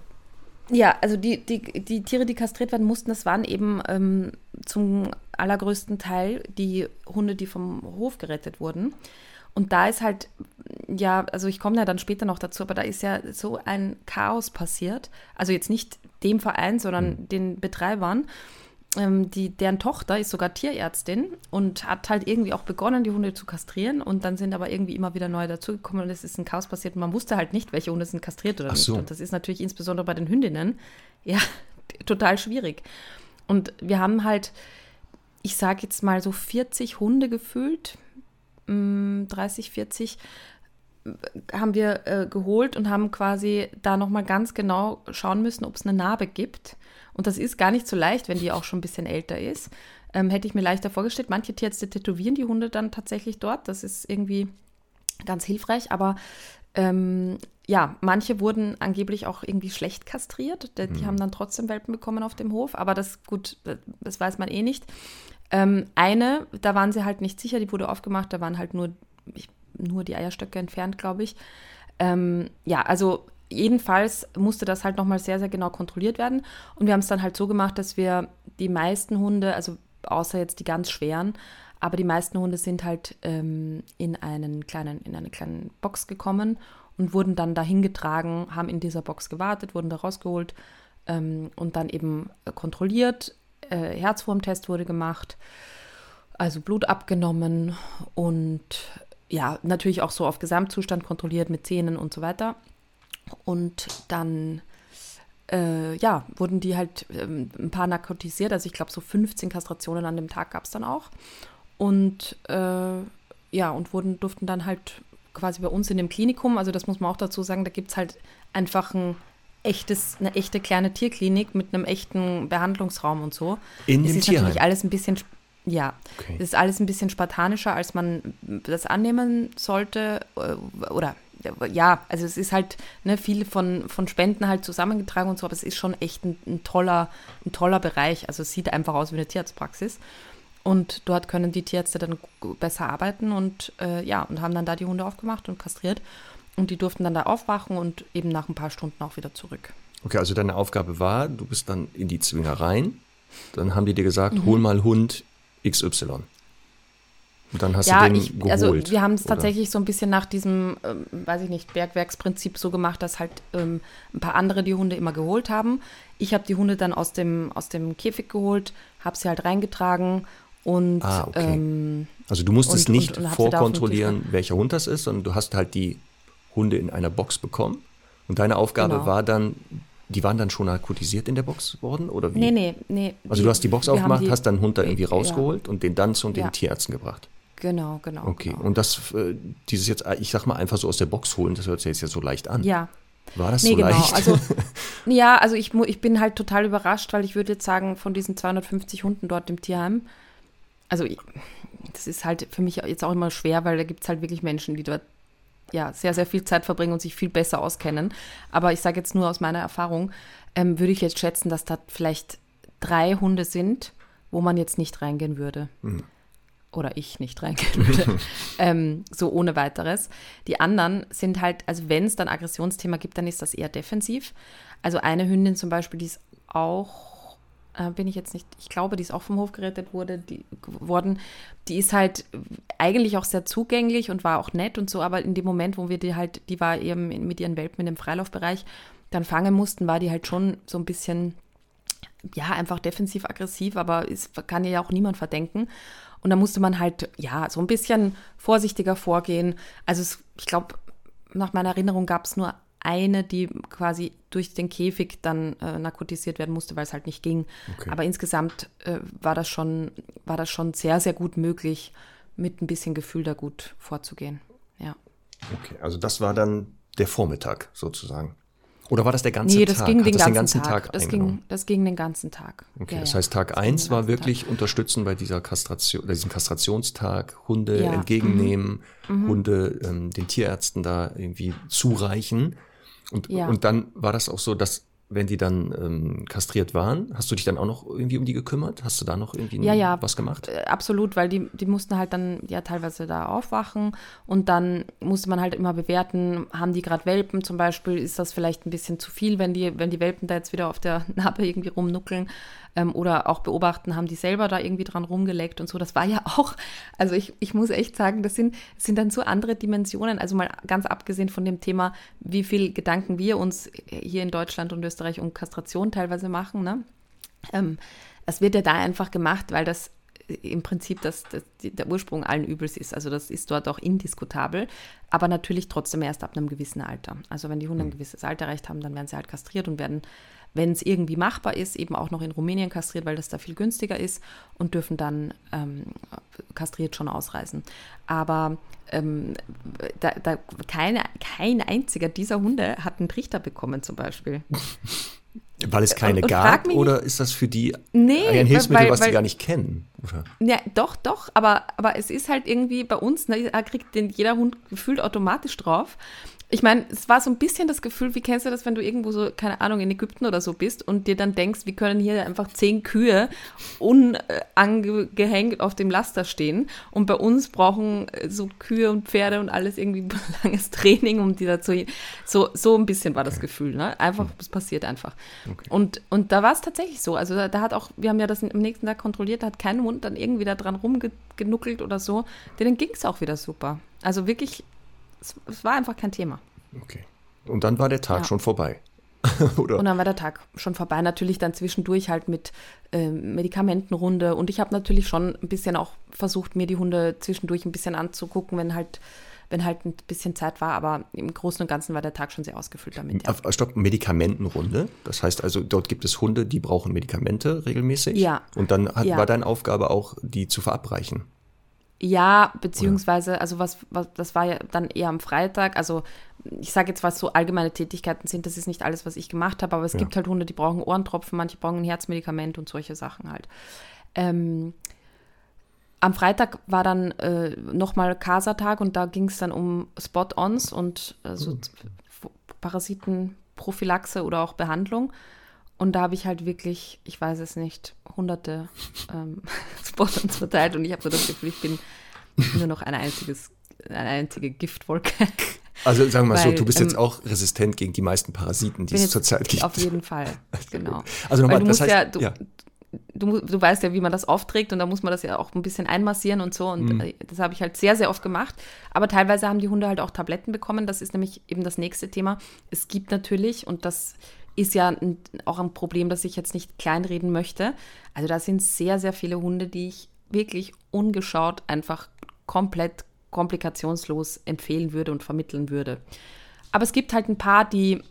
Ja, also die, die, die Tiere, die kastriert werden mussten, das waren eben ähm, zum allergrößten Teil die Hunde, die vom Hof gerettet wurden. Und da ist halt, ja, also ich komme ja dann später noch dazu, aber da ist ja so ein Chaos passiert. Also jetzt nicht dem Verein, sondern den Betreibern. Ähm, die, deren Tochter ist sogar Tierärztin und hat halt irgendwie auch begonnen, die Hunde zu kastrieren. Und dann sind aber irgendwie immer wieder neue dazugekommen und es ist ein Chaos passiert. Und man wusste halt nicht, welche Hunde sind kastriert oder Ach so. nicht. Und das ist natürlich insbesondere bei den Hündinnen ja total schwierig. Und wir haben halt, ich sage jetzt mal so 40 Hunde gefühlt, 30, 40 haben wir äh, geholt und haben quasi da nochmal ganz genau schauen müssen, ob es eine Narbe gibt. Und das ist gar nicht so leicht, wenn die auch schon ein bisschen älter ist. Ähm, hätte ich mir leichter vorgestellt. Manche Tierärzte tätowieren die Hunde dann tatsächlich dort. Das ist irgendwie ganz hilfreich. Aber ähm, ja, manche wurden angeblich auch irgendwie schlecht kastriert. Die, die haben dann trotzdem Welpen bekommen auf dem Hof. Aber das, gut, das weiß man eh nicht. Ähm, eine, da waren sie halt nicht sicher, die wurde aufgemacht. Da waren halt nur, ich, nur die Eierstöcke entfernt, glaube ich. Ähm, ja, also jedenfalls musste das halt nochmal sehr, sehr genau kontrolliert werden. Und wir haben es dann halt so gemacht, dass wir die meisten Hunde, also außer jetzt die ganz schweren, aber die meisten Hunde sind halt ähm, in, einen kleinen, in eine kleine Box gekommen und wurden dann dahin getragen, haben in dieser Box gewartet, wurden da rausgeholt ähm, und dann eben kontrolliert. Äh, Herzwurmtest wurde gemacht, also Blut abgenommen und ja, natürlich auch so auf Gesamtzustand kontrolliert mit Zähnen und so weiter. Und dann, äh, ja, wurden die halt ähm, ein paar narkotisiert. Also ich glaube, so 15 Kastrationen an dem Tag gab es dann auch. Und äh, ja, und wurden, durften dann halt quasi bei uns in dem Klinikum, also das muss man auch dazu sagen, da gibt es halt einfach ein echtes, eine echte kleine Tierklinik mit einem echten Behandlungsraum und so. In es dem ist Tierheim? natürlich alles ein bisschen, ja, Okay. es ist alles ein bisschen spartanischer, als man das annehmen sollte. äh, Oder ja, also es ist halt ne, viel von, von Spenden halt zusammengetragen und so, aber es ist schon echt ein, ein, toller, ein toller Bereich. Also es sieht einfach aus wie eine Tierarztpraxis. Und dort können die Tierärzte dann besser arbeiten und äh, ja, und haben dann da die Hunde aufgemacht und kastriert. Und die durften dann da aufwachen und eben nach ein paar Stunden auch wieder zurück. Okay, also deine Aufgabe war, du bist dann in die Zwingereien. Dann haben die dir gesagt, Mhm. hol mal Hund XY. Und dann hast ja, du den ich, geholt. also wir haben es tatsächlich so ein bisschen nach diesem, ähm, weiß ich nicht, Bergwerksprinzip so gemacht, dass halt ähm, ein paar andere die Hunde immer geholt haben. Ich habe die Hunde dann aus dem, aus dem Käfig geholt, habe sie halt reingetragen und Ah, okay. ähm, Also du musstest und- nicht und- und vorkontrollieren, welcher Hund das ist, sondern du hast halt die Hunde in einer Box bekommen. Und deine Aufgabe Genau. war dann, die waren dann schon narkotisiert in der Box worden? Oder wie? nee, nee, nee. Also du hast die Box aufgemacht, die- hast deinen Hund da irgendwie Ja. rausgeholt und den dann zu den Ja. Tierärzten gebracht. Genau, genau. Okay, Genau. und das, äh, dieses jetzt, ich sag mal, einfach so aus der Box holen, das hört sich jetzt ja so leicht an. Ja, War das Nee, so genau. leicht? Also, ja, also ich, ich bin halt total überrascht, weil ich würde jetzt sagen, von diesen 250 Hunden dort im Tierheim, also ich, das ist halt für mich jetzt auch immer schwer, weil da gibt es halt wirklich Menschen, die dort ja sehr, sehr viel Zeit verbringen und sich viel besser auskennen. Aber ich sage jetzt nur aus meiner Erfahrung, ähm, würde ich jetzt schätzen, dass da vielleicht drei Hunde sind, wo man jetzt nicht reingehen würde. Oder ich nicht reingehen würde. ähm, so ohne weiteres. Die anderen sind halt, also wenn es dann Aggressionsthema gibt, dann ist das eher defensiv. Also eine Hündin zum Beispiel, die ist auch, äh, bin ich jetzt nicht, ich glaube, die ist auch vom Hof gerettet wurde, die, worden. Die ist halt eigentlich auch sehr zugänglich und war auch nett und so, aber in dem Moment, wo wir die halt, die war eben mit ihren Welpen dem Freilaufbereich, dann fangen mussten, war die halt schon so ein bisschen, ja, einfach defensiv-aggressiv, aber es kann ja auch niemand verdenken. Und da musste man halt, ja, so ein bisschen vorsichtiger vorgehen. Also es, ich glaube, nach meiner Erinnerung gab es nur eine, die quasi durch den Käfig dann äh, narkotisiert werden musste, weil es halt nicht ging. Okay. Aber insgesamt äh, war, das schon, war das schon sehr, sehr gut möglich, mit ein bisschen Gefühl da gut vorzugehen. Ja. Okay, also das war dann der Vormittag sozusagen. Oder war das der ganze nee, das Tag? Ging den, ganzen den ganzen Tag. Tag das, ging, das ging den ganzen Tag. Okay, ja, das heißt, Tag 1 war wirklich Tag. unterstützen bei dieser Kastration, diesem Kastrationstag, Hunde ja. entgegennehmen, mhm. mhm. Hunde ähm, den Tierärzten da irgendwie zureichen. Und, ja. und dann war das auch so, dass wenn die dann ähm, kastriert waren, hast du dich dann auch noch irgendwie um die gekümmert? Hast du da noch irgendwie ja, ja, was gemacht? Äh, absolut, weil die, die mussten halt dann ja teilweise da aufwachen und dann musste man halt immer bewerten, haben die gerade Welpen zum Beispiel, ist das vielleicht ein bisschen zu viel, wenn die, wenn die Welpen da jetzt wieder auf der Narbe irgendwie rumnuckeln ähm, oder auch beobachten, haben die selber da irgendwie dran rumgeleckt und so. Das war ja auch, also ich, ich muss echt sagen, das sind, das sind dann so andere Dimensionen. Also mal ganz abgesehen von dem Thema, wie viel Gedanken wir uns hier in Deutschland und Österreich um Kastration teilweise machen. Ne? Ähm, das wird ja da einfach gemacht, weil das im Prinzip das, das, der Ursprung allen Übels ist. Also das ist dort auch indiskutabel, aber natürlich trotzdem erst ab einem gewissen Alter. Also wenn die Hunde ein hm. gewisses Alter erreicht haben, dann werden sie halt kastriert und werden wenn es irgendwie machbar ist, eben auch noch in Rumänien kastriert, weil das da viel günstiger ist und dürfen dann ähm, kastriert schon ausreisen. Aber ähm, da, da keine, kein einziger dieser Hunde hat einen Trichter bekommen zum Beispiel. Weil es keine und, und gab mich, oder ist das für die nee, ein Hilfsmittel, weil, was sie gar nicht kennen? Oder? Ja, doch, doch, aber, aber es ist halt irgendwie bei uns, ne, da kriegt den jeder Hund gefühlt automatisch drauf. Ich meine, es war so ein bisschen das Gefühl, wie kennst du das, wenn du irgendwo so, keine Ahnung, in Ägypten oder so bist und dir dann denkst, wir können hier einfach zehn Kühe unangehängt auf dem Laster stehen und bei uns brauchen äh, so Kühe und Pferde und alles irgendwie langes Training, um die dazu, so, so ein bisschen war das okay. Gefühl, ne? Einfach, es passiert einfach. Okay. Und, und da war es tatsächlich so, also da, da, hat auch, wir haben ja das am nächsten Tag kontrolliert, da hat kein Hund dann irgendwie da dran rumgenuckelt oder so, denen ging es auch wieder super. Also wirklich es, es, war einfach kein Thema. Okay. Und dann war der Tag ja. schon vorbei. Oder? Und dann war der Tag schon vorbei. Natürlich dann zwischendurch halt mit äh, Medikamentenrunde. Und ich habe natürlich schon ein bisschen auch versucht, mir die Hunde zwischendurch ein bisschen anzugucken, wenn halt, wenn halt ein bisschen Zeit war. Aber im Großen und Ganzen war der Tag schon sehr ausgefüllt damit. Ja. Stopp, Medikamentenrunde. Das heißt also, dort gibt es Hunde, die brauchen Medikamente regelmäßig. Ja. Und dann hat, ja. war deine Aufgabe auch, die zu verabreichen. Ja, beziehungsweise, also was, was, das war ja dann eher am Freitag. Also ich sage jetzt, was so allgemeine Tätigkeiten sind, das ist nicht alles, was ich gemacht habe, aber es ja. gibt halt Hunde, die brauchen Ohrentropfen, manche brauchen ein Herzmedikament und solche Sachen halt. Ähm, am Freitag war dann äh, nochmal Casa-Tag und da ging es dann um Spot-Ons und also mhm. Parasitenprophylaxe oder auch Behandlung. Und da habe ich halt wirklich, ich weiß es nicht, hunderte ähm, Sponsors verteilt und ich habe so das Gefühl, ich bin nur noch ein einziges, eine einzige Giftwolke. Also sagen wir mal Weil, so, du bist ähm, jetzt auch resistent gegen die meisten Parasiten, die es zurzeit gibt. Auf jeden Fall, genau. Also nochmal, das heißt, ja, du, ja. Du, du, weißt ja, wie man das aufträgt und da muss man das ja auch ein bisschen einmassieren und so. Und mhm. Äh, das habe ich halt sehr, sehr oft gemacht. Aber teilweise haben die Hunde halt auch Tabletten bekommen. Das ist nämlich eben das nächste Thema. Es gibt natürlich, und das ist ja auch ein Problem, das ich jetzt nicht kleinreden möchte. Also da sind sehr, sehr viele Hunde, die ich wirklich ungeschaut einfach komplett komplikationslos empfehlen würde und vermitteln würde. Aber es gibt halt ein paar, die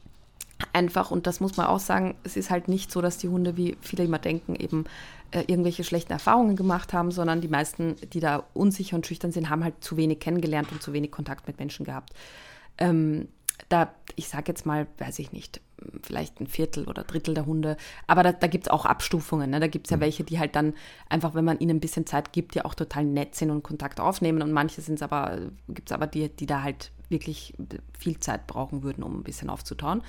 einfach, und das muss man auch sagen, es ist halt nicht so, dass die Hunde, wie viele immer denken, eben äh, irgendwelche schlechten Erfahrungen gemacht haben, sondern die meisten, die da unsicher und schüchtern sind, haben halt zu wenig kennengelernt und zu wenig Kontakt mit Menschen gehabt. Ähm, da, ich sage jetzt mal, weiß ich nicht, vielleicht ein Viertel oder Drittel der Hunde. Aber da, da gibt es auch Abstufungen. Ne? Da gibt es ja mhm. welche, die halt dann einfach, wenn man ihnen ein bisschen Zeit gibt, ja auch total nett sind und Kontakt aufnehmen. Und manche sind es aber, gibt es aber die, die da halt wirklich viel Zeit brauchen würden, um ein bisschen aufzutauen.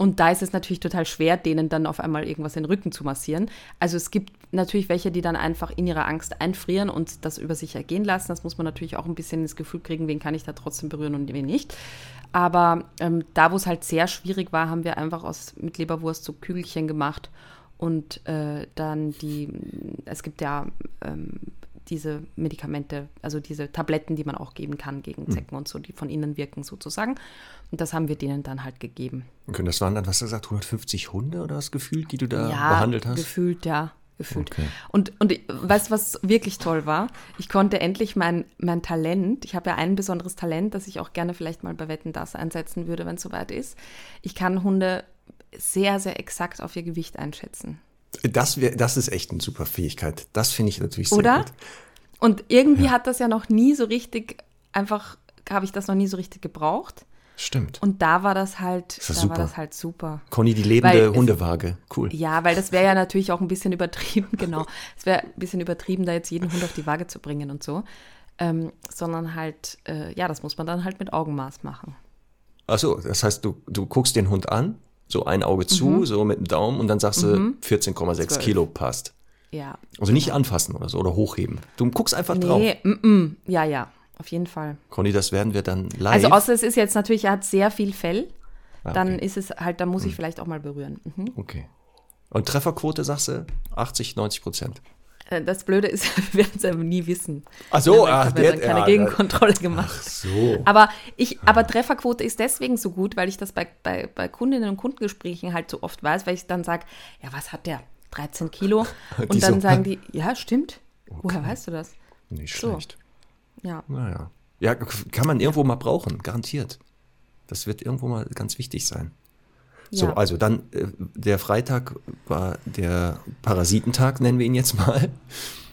Und da ist es natürlich total schwer, denen dann auf einmal irgendwas in den Rücken zu massieren. Also es gibt natürlich welche, die dann einfach in ihrer Angst einfrieren und das über sich ergehen lassen. Das muss man natürlich auch ein bisschen ins Gefühl kriegen, wen kann ich da trotzdem berühren und wen nicht. Aber ähm, da, wo es halt sehr schwierig war, haben wir einfach aus, mit Leberwurst so Kügelchen gemacht Und äh, dann die, es gibt ja ähm, diese Medikamente, also diese Tabletten, die man auch geben kann gegen Hm. Zecken und so, die von innen wirken sozusagen. Und das haben wir denen dann halt gegeben. Okay, das waren dann, was du gesagt, 150 Hunde oder was gefühlt, die du da ja, behandelt hast? gefühlt, ja, gefühlt. Okay. Und, und weißt du, was wirklich toll war? Ich konnte endlich mein, mein Talent, ich habe ja ein besonderes Talent, das ich auch gerne vielleicht mal bei Wetten das einsetzen würde, wenn es soweit ist. Ich kann Hunde sehr, sehr exakt auf ihr Gewicht einschätzen. Das, wär, das ist echt eine super Fähigkeit. Das finde ich natürlich sehr Oder? gut. Und irgendwie hat das ja noch nie so richtig, einfach habe ich das noch nie so richtig gebraucht. Stimmt. Und da war das halt, ja da super. war das halt super. Conny, die lebende Weil Hundewaage. Cool. Ja, weil das wäre ja natürlich auch ein bisschen übertrieben, genau. Es wäre ein bisschen übertrieben, da jetzt jeden Hund auf die Waage zu bringen und so. Ähm, sondern halt, äh, ja, das muss man dann halt mit Augenmaß machen. Achso, das heißt, du, du guckst den Hund an, so ein Auge Mhm. zu, so mit dem Daumen und dann sagst du, 14,6 Zwölf. Kilo passt. Ja. Also nicht anfassen oder so oder hochheben. Du guckst einfach drauf. Nee, mm, mm, ja, ja, auf jeden Fall. Conny, das werden wir dann live. Also außer es ist jetzt natürlich, er hat sehr viel Fell, Ah, dann okay. ist es halt, dann muss ich vielleicht auch mal berühren. Mhm. Okay. Und Trefferquote sagst du 80, 90 Prozent. Äh, Das Blöde ist, wir werden es aber nie wissen. Ach so, Ja, ach, ja der- dann keine ja, Gegenkontrolle gemacht. So. Aber ich, aber Trefferquote ist deswegen so gut, weil ich das bei, bei, bei Kundinnen und Kundengesprächen halt so oft weiß, weil ich dann sage, ja, was hat der? 13 Kilo. Die Und dann so, sagen die, ja, stimmt. Woher weißt du das? Nicht So. schlecht. Ja. Naja. Ja, kann man irgendwo mal brauchen, garantiert. Das wird irgendwo mal ganz wichtig sein. So, ja. also dann, äh, der Freitag war der Parasitentag, nennen wir ihn jetzt mal.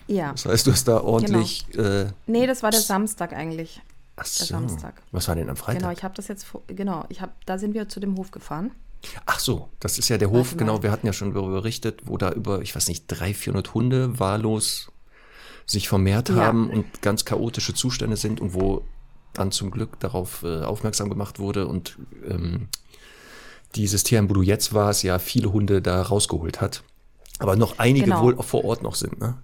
ja. Das heißt, du hast da ordentlich. Äh, Nee, das war der Samstag eigentlich. ach Der so. Samstag. Was war denn am Freitag? Genau, ich habe das jetzt, genau, ich habe, da sind wir zu dem Hof gefahren. Ach so, das ist ja der Hof, genau, wir hatten ja schon darüber berichtet, wo da über, ich weiß nicht, 300, 400 Hunde wahllos sich vermehrt Ja. haben und ganz chaotische Zustände sind und wo dann zum Glück darauf äh, aufmerksam gemacht wurde und ähm, dieses Tier, wo du jetzt warst, ja viele Hunde da rausgeholt hat. Aber noch einige Genau. wohl auch vor Ort noch sind, ne?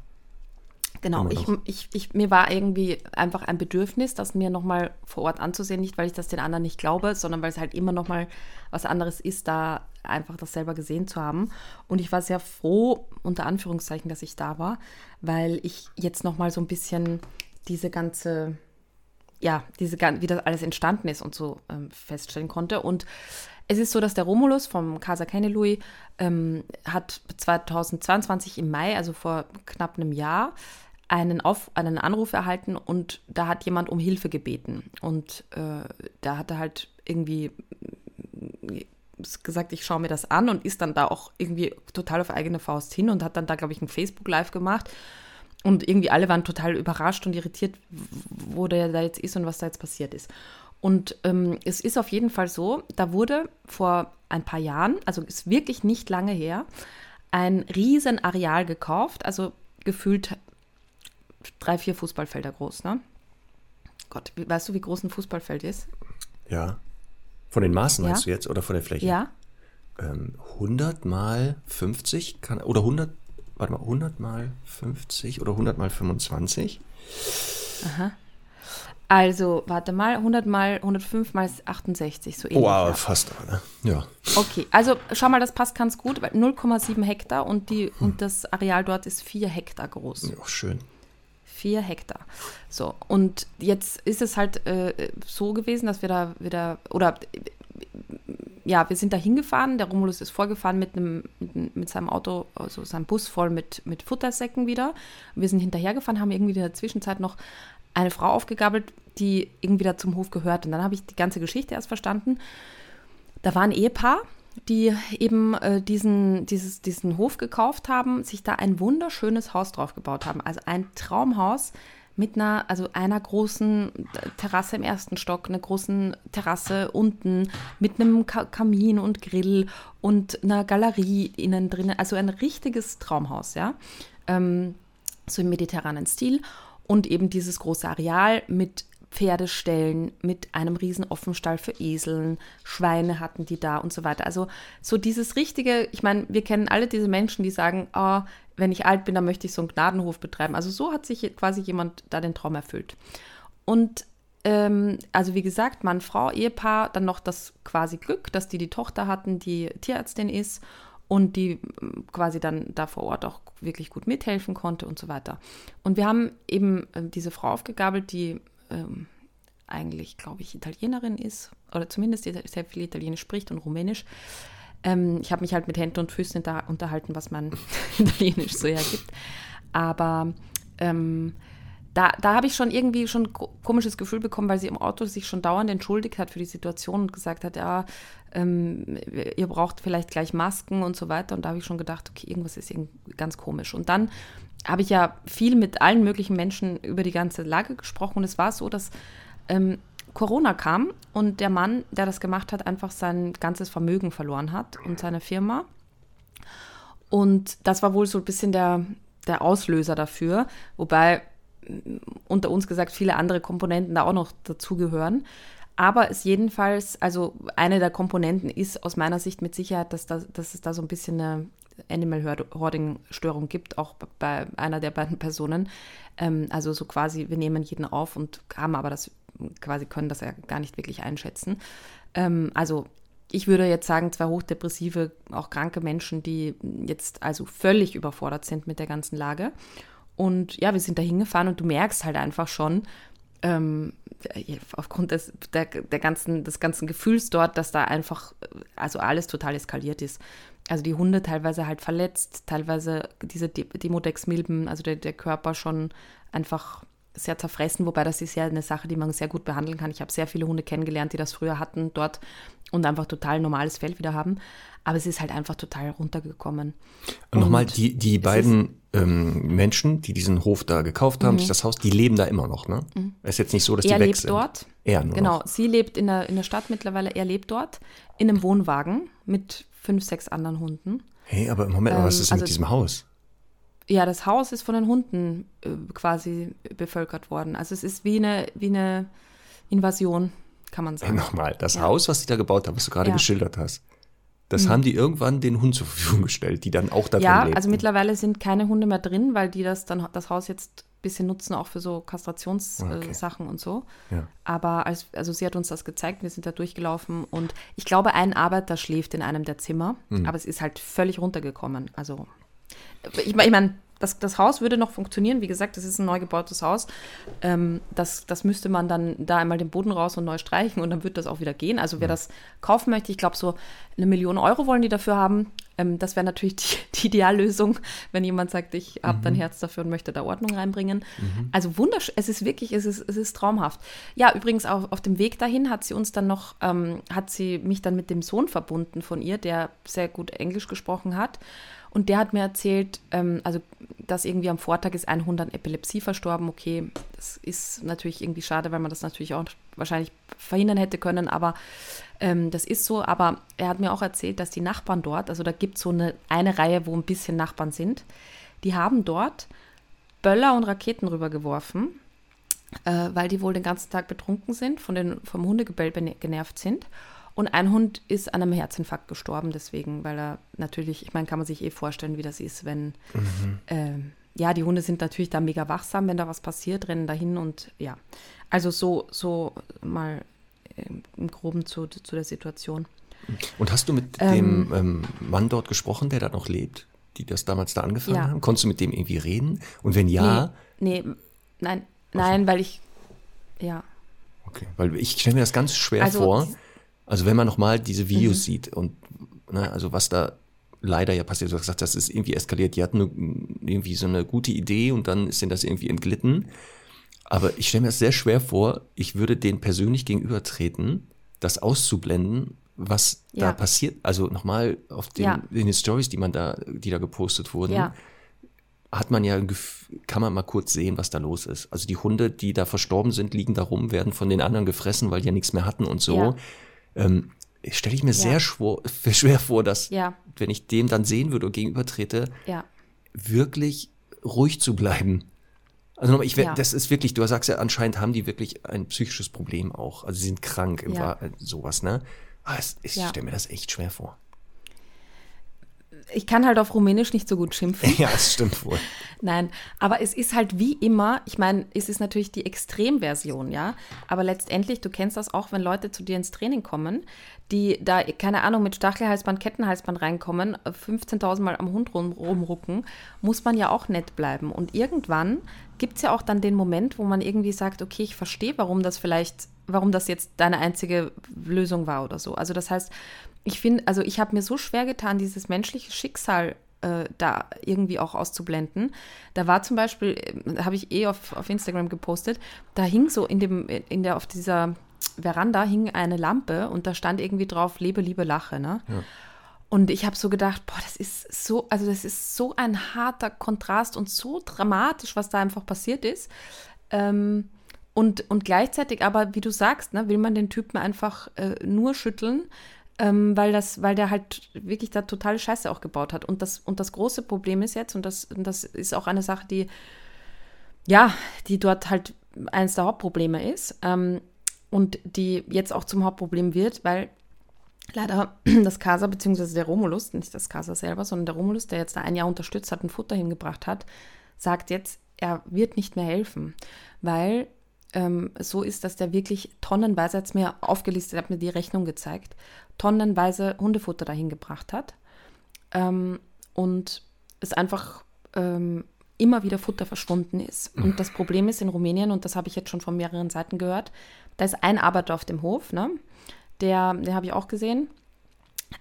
Genau, ich, ich, ich, mir war irgendwie einfach ein Bedürfnis, das mir nochmal vor Ort anzusehen, nicht weil ich das den anderen nicht glaube, sondern weil es halt immer nochmal was anderes ist, da einfach das selber gesehen zu haben. Und ich war sehr froh, unter Anführungszeichen, dass ich da war, weil ich jetzt nochmal so ein bisschen diese ganze, ja, diese, wie das alles entstanden ist und so ähm, feststellen konnte. Und es ist so, dass der Romulus vom Casa Kenelui ähm, hat 2022 im Mai, also vor knapp einem Jahr, einen, Auf, einen Anruf erhalten und da hat jemand um Hilfe gebeten. Und äh, da hat er halt irgendwie gesagt, ich schaue mir das an und ist dann da auch irgendwie total auf eigene Faust hin und hat dann da, glaube ich, ein Facebook-Live gemacht. Und irgendwie alle waren total überrascht und irritiert, wo der da jetzt ist und was da jetzt passiert ist. Und ähm, es ist auf jeden Fall so, da wurde vor ein paar Jahren, also ist wirklich nicht lange her, ein riesen Areal gekauft, also gefühlt drei, vier Fußballfelder groß, ne? Gott, weißt du, wie groß ein Fußballfeld ist? Ja. Von den Maßen Ja. meinst du jetzt oder von der Fläche? Ja? Ähm, 100 mal 50 kann, oder 100, warte mal, 100 mal 50 oder 100 mal 25? Also, warte mal, 100 mal, 105 mal 68, so ähnlich. Wow, ja. fast ne? Ja. Okay, also schau mal, das passt ganz gut, weil 0,7 Hektar und, die, und das Areal dort ist 4 Hektar groß. ja, schön. 4 Hektar. So, und jetzt ist es halt äh, so gewesen, dass wir da wieder, oder ja, wir sind da hingefahren, der Romulus ist vorgefahren mit, einem, mit, mit seinem Auto, also seinem Bus voll mit, mit Futtersäcken wieder. Wir sind hinterhergefahren, haben irgendwie in der Zwischenzeit noch eine Frau aufgegabelt, die irgendwie da zum Hof gehört. Und dann habe ich die ganze Geschichte erst verstanden. Da war ein Ehepaar, die eben äh, diesen, dieses, diesen Hof gekauft haben, sich da ein wunderschönes Haus drauf gebaut haben. Also ein Traumhaus mit einer, also einer großen Terrasse im ersten Stock, einer großen Terrasse unten mit einem Ka Kamin und Grill und einer Galerie innen drin. Also ein richtiges Traumhaus, ja. Ähm, so im mediterranen Stil. Und eben dieses große Areal mit Pferdeställen, mit einem riesen Offenstall für Eseln, Schweine hatten die da und so weiter. Also so dieses richtige, ich meine, wir kennen alle diese Menschen, die sagen, oh, wenn ich alt bin, dann möchte ich so einen Gnadenhof betreiben. Also so hat sich quasi jemand da den Traum erfüllt. Und ähm, also wie gesagt, Mann, Frau, Ehepaar, dann noch das quasi Glück, dass die die Tochter hatten, die Tierärztin ist und die ähm, quasi dann da vor Ort auch wirklich gut mithelfen konnte und so weiter. Und wir haben eben äh, diese Frau aufgegabelt, die ähm, eigentlich, glaube ich, Italienerin ist oder zumindest sehr viel Italienisch spricht und Rumänisch. Ähm, ich habe mich halt mit Händen und Füßen unterhalten, was man Italienisch so hergibt. Aber ähm, da, da habe ich schon irgendwie schon ein komisches Gefühl bekommen, weil sie im Auto sich schon dauernd entschuldigt hat für die Situation und gesagt hat, ja, ähm, ihr braucht vielleicht gleich Masken und so weiter. Und da habe ich schon gedacht, okay, irgendwas ist ganz komisch. Und dann habe ich ja viel mit allen möglichen Menschen über die ganze Lage gesprochen. Und es war so, dass ähm, Corona kam und der Mann, der das gemacht hat, einfach sein ganzes Vermögen verloren hat und seine Firma. Und das war wohl so ein bisschen der, der Auslöser dafür, wobei unter uns gesagt viele andere Komponenten da auch noch dazugehören. Aber es jedenfalls, also eine der Komponenten ist aus meiner Sicht mit Sicherheit, dass, da, dass es da so ein bisschen eine Animal Hoarding Störung gibt, auch bei einer der beiden Personen. Ähm, also so quasi, wir nehmen jeden auf und haben aber das quasi können das ja gar nicht wirklich einschätzen. Ähm, also ich würde jetzt sagen, zwei hochdepressive, auch kranke Menschen, die jetzt also völlig überfordert sind mit der ganzen Lage. Und ja, wir sind da hingefahren und du merkst halt einfach schon, ähm, aufgrund des, der, der ganzen, des ganzen Gefühls dort, dass da einfach, also alles total eskaliert ist. Also die Hunde teilweise halt verletzt, teilweise diese Demodex-Milben, also der, der Körper schon einfach sehr zerfressen, wobei das ist ja eine Sache, die man sehr gut behandeln kann. Ich habe sehr viele Hunde kennengelernt, die das früher hatten dort und einfach total normales Fell wieder haben. Aber es ist halt einfach total runtergekommen. Und nochmal, die, die beiden ähm, Menschen, die diesen Hof da gekauft haben, mhm. das Haus, die leben da immer noch, ne? Mhm. Es ist jetzt nicht so, dass er die weg sind. Er lebt dort. Er nur Genau, noch. sie lebt in der, in der Stadt mittlerweile, er lebt dort, in einem Wohnwagen mit fünf, sechs anderen Hunden. Hey, aber Moment ähm, was ist denn also, mit diesem Haus? Ja, das Haus ist von den Hunden äh, quasi bevölkert worden. Also es ist wie eine, wie eine Invasion, kann man sagen. Hey, Nochmal, das ja. Haus, was sie da gebaut haben, was du gerade ja. geschildert hast, das mhm. haben die irgendwann den Hund zur Verfügung gestellt, die dann auch da ja, drin Ja, also mittlerweile sind keine Hunde mehr drin, weil die das dann das Haus jetzt ein bisschen nutzen, auch für so Kastrationssachen okay. äh, und so. Ja. Aber als, also sie hat uns das gezeigt, wir sind da durchgelaufen und ich glaube, ein Arbeiter schläft in einem der Zimmer, mhm. aber es ist halt völlig runtergekommen. Also ich, ich meine, das, das Haus würde noch funktionieren. Wie gesagt, das ist ein neu gebautes Haus. Ähm, das, das müsste man dann da einmal den Boden raus und neu streichen und dann wird das auch wieder gehen. Also wer das kaufen möchte, ich glaube, so eine Million Euro wollen die dafür haben. Ähm, das wäre natürlich die, die, Ideallösung, wenn jemand sagt, ich habe mhm. ein Herz dafür und möchte da Ordnung reinbringen. Mhm. Also wunderschön, es ist wirklich, es ist, es ist traumhaft. Ja, übrigens auch auf dem Weg dahin hat sie uns dann noch, ähm, hat sie mich dann mit dem Sohn verbunden von ihr, der sehr gut Englisch gesprochen hat. Und der hat mir erzählt, ähm, also dass irgendwie am Vortag ist ein Hund an Epilepsie verstorben. Okay, das ist natürlich irgendwie schade, weil man das natürlich auch wahrscheinlich verhindern hätte können, aber ähm, das ist so. Aber er hat mir auch erzählt, dass die Nachbarn dort, also da gibt es so eine, eine Reihe, wo ein bisschen Nachbarn sind, die haben dort Böller und Raketen rübergeworfen, äh, weil die wohl den ganzen Tag betrunken sind, von den, vom Hundegebell genervt sind. Und ein Hund ist an einem Herzinfarkt gestorben, deswegen, weil er natürlich, ich meine, kann man sich eh vorstellen, wie das ist, wenn, mhm. äh, ja, die Hunde sind natürlich da mega wachsam, wenn da was passiert, rennen dahin und ja. Also so, so mal äh, im Groben zu, zu der Situation. Und hast du mit ähm, dem ähm, Mann dort gesprochen, der da noch lebt, die das damals da angefangen ja. haben? Konntest du mit dem irgendwie reden? Und wenn ja? Nee, nee nein, nein, weil ich, ja. Okay, weil ich stelle mir das ganz schwer also, vor. Also wenn man nochmal diese Videos mhm. sieht und ne, also was da leider ja passiert, du hast gesagt, das ist irgendwie eskaliert. Die hatten irgendwie so eine gute Idee und dann ist denen das irgendwie entglitten. Aber ich stelle mir das sehr schwer vor, ich würde denen persönlich gegenübertreten, das auszublenden, was ja. da passiert. Also nochmal auf den, ja. in den Stories, die man da, die da gepostet wurden, ja. hat man ja, kann man mal kurz sehen, was da los ist. Also die Hunde, die da verstorben sind, liegen da rum, werden von den anderen gefressen, weil die ja nichts mehr hatten und so ähm, stelle ich mir ja. sehr schwer, schwer vor, dass, ja. wenn ich dem dann sehen würde und gegenübertrete, ja. wirklich ruhig zu bleiben. Also ich, ja. das ist wirklich, du sagst ja, anscheinend haben die wirklich ein psychisches Problem auch. Also sie sind krank, im ja. sowas, ne? Aber es, ich stelle mir das echt schwer vor. Ich kann halt auf Rumänisch nicht so gut schimpfen. Ja, das stimmt wohl. Nein, aber es ist halt wie immer, ich meine, es ist natürlich die Extremversion, ja. Aber letztendlich, du kennst das auch, wenn Leute zu dir ins Training kommen, die da, keine Ahnung, mit Stachelhalsband, Kettenhalsband reinkommen, 15.000 Mal am Hund rum, rumrucken, muss man ja auch nett bleiben. Und irgendwann gibt es ja auch dann den Moment, wo man irgendwie sagt, okay, ich verstehe, warum das vielleicht, warum das jetzt deine einzige Lösung war oder so. Also das heißt, ich finde, also ich habe mir so schwer getan, dieses menschliche Schicksal äh, da irgendwie auch auszublenden. Da war zum Beispiel, äh, habe ich eh auf, auf Instagram gepostet, da hing so in dem, in der, auf dieser Veranda hing eine Lampe und da stand irgendwie drauf, lebe, liebe, lache, ne? Ja. Und ich habe so gedacht, boah, das ist so, also das ist so ein harter Kontrast und so dramatisch, was da einfach passiert ist. Ähm, und, und gleichzeitig aber, wie du sagst, ne, will man den Typen einfach äh, nur schütteln, ähm, weil, das, weil der halt wirklich da totale Scheiße auch gebaut hat. Und das, und das große Problem ist jetzt, und das, und das ist auch eine Sache, die, ja, die dort halt eines der Hauptprobleme ist ähm, und die jetzt auch zum Hauptproblem wird, weil leider das Casa bzw. der Romulus, nicht das Casa selber, sondern der Romulus, der jetzt da ein Jahr unterstützt hat und Futter hingebracht hat, sagt jetzt, er wird nicht mehr helfen, weil ähm, so ist, dass der wirklich tonnenweise, hat es mir aufgelistet, hat mir die Rechnung gezeigt, tonnenweise Hundefutter dahin gebracht hat ähm, und es einfach ähm, immer wieder Futter verschwunden ist. Und das Problem ist in Rumänien, und das habe ich jetzt schon von mehreren Seiten gehört, da ist ein Arbeiter auf dem Hof, ne? der, den habe ich auch gesehen.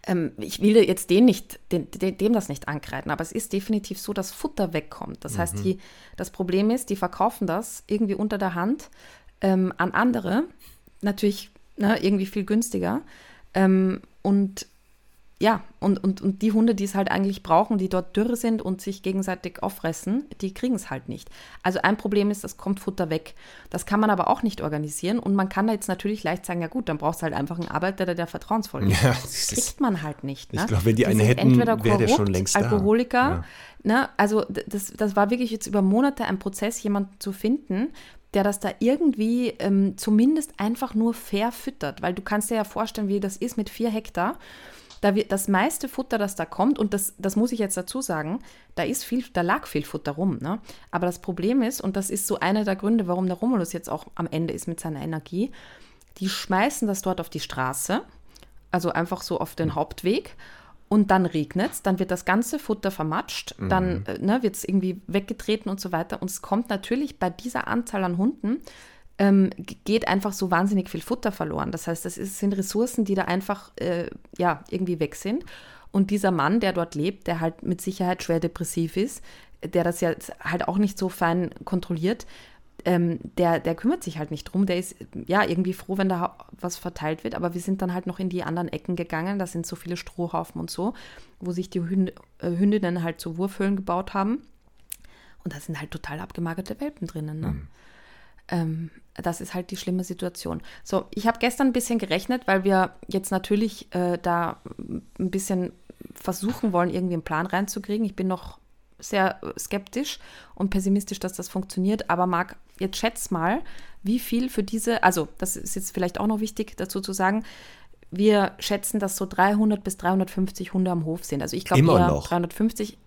Ähm, ich will jetzt den nicht, den, dem das nicht ankreiden, aber es ist definitiv so, dass Futter wegkommt. Das mhm. heißt, die, das Problem ist, die verkaufen das irgendwie unter der Hand ähm, an andere, natürlich ne, irgendwie viel günstiger. Ähm, und ja, und, und, und die Hunde, die es halt eigentlich brauchen, die dort dürr sind und sich gegenseitig auffressen, die kriegen es halt nicht. Also ein Problem ist, es kommt Futter weg. Das kann man aber auch nicht organisieren und man kann da jetzt natürlich leicht sagen, ja gut, dann brauchst du halt einfach einen Arbeiter, der, der vertrauensvoll ist. Ja, das, das kriegt man halt nicht. Ne? Ich glaube, wenn die, die eine hätten, wäre der schon längst Alkoholiker. Da. Ja. Ne? Also das, das war wirklich jetzt über Monate ein Prozess, jemanden zu finden, der das da irgendwie ähm, zumindest einfach nur fair füttert. Weil du kannst dir ja vorstellen, wie das ist mit vier Hektar da wird das meiste Futter, das da kommt, und das, das muss ich jetzt dazu sagen, da ist viel, da lag viel Futter rum. Ne? Aber das Problem ist, und das ist so einer der Gründe, warum der Romulus jetzt auch am Ende ist mit seiner Energie, die schmeißen das dort auf die Straße, also einfach so auf den. Hauptweg. Und dann regnet es, dann wird das ganze Futter vermatscht, dann mhm. Äh, ne, wird es irgendwie weggetreten und so weiter. Und es kommt natürlich bei dieser Anzahl an Hunden ähm, geht einfach so wahnsinnig viel Futter verloren. Das heißt, das ist, sind Ressourcen, die da einfach äh, ja, irgendwie weg sind. Und dieser Mann, der dort lebt, der halt mit Sicherheit schwer depressiv ist, der das ja halt auch nicht so fein kontrolliert, ähm, der, der kümmert sich halt nicht drum. Der ist ja irgendwie froh, wenn da was verteilt wird. Aber wir sind dann halt noch in die anderen Ecken gegangen. Da sind so viele Strohhaufen und so, wo sich die Hünd, äh, Hündinnen halt so Wurfhöhlen gebaut haben. Und da sind halt total abgemagerte Welpen drinnen. Ne? Mhm. Ähm, das ist halt die schlimme Situation. So, ich habe gestern ein bisschen gerechnet, weil wir jetzt natürlich äh, da ein bisschen versuchen wollen, irgendwie einen Plan reinzukriegen. Ich bin noch sehr skeptisch und pessimistisch, dass das funktioniert. Aber Marc, jetzt schätz mal, wie viel für diese, also das ist jetzt vielleicht auch noch wichtig dazu zu sagen, wir schätzen, dass so 300 bis 350 Hunde am Hof sind. Also ich glaube eher noch. 350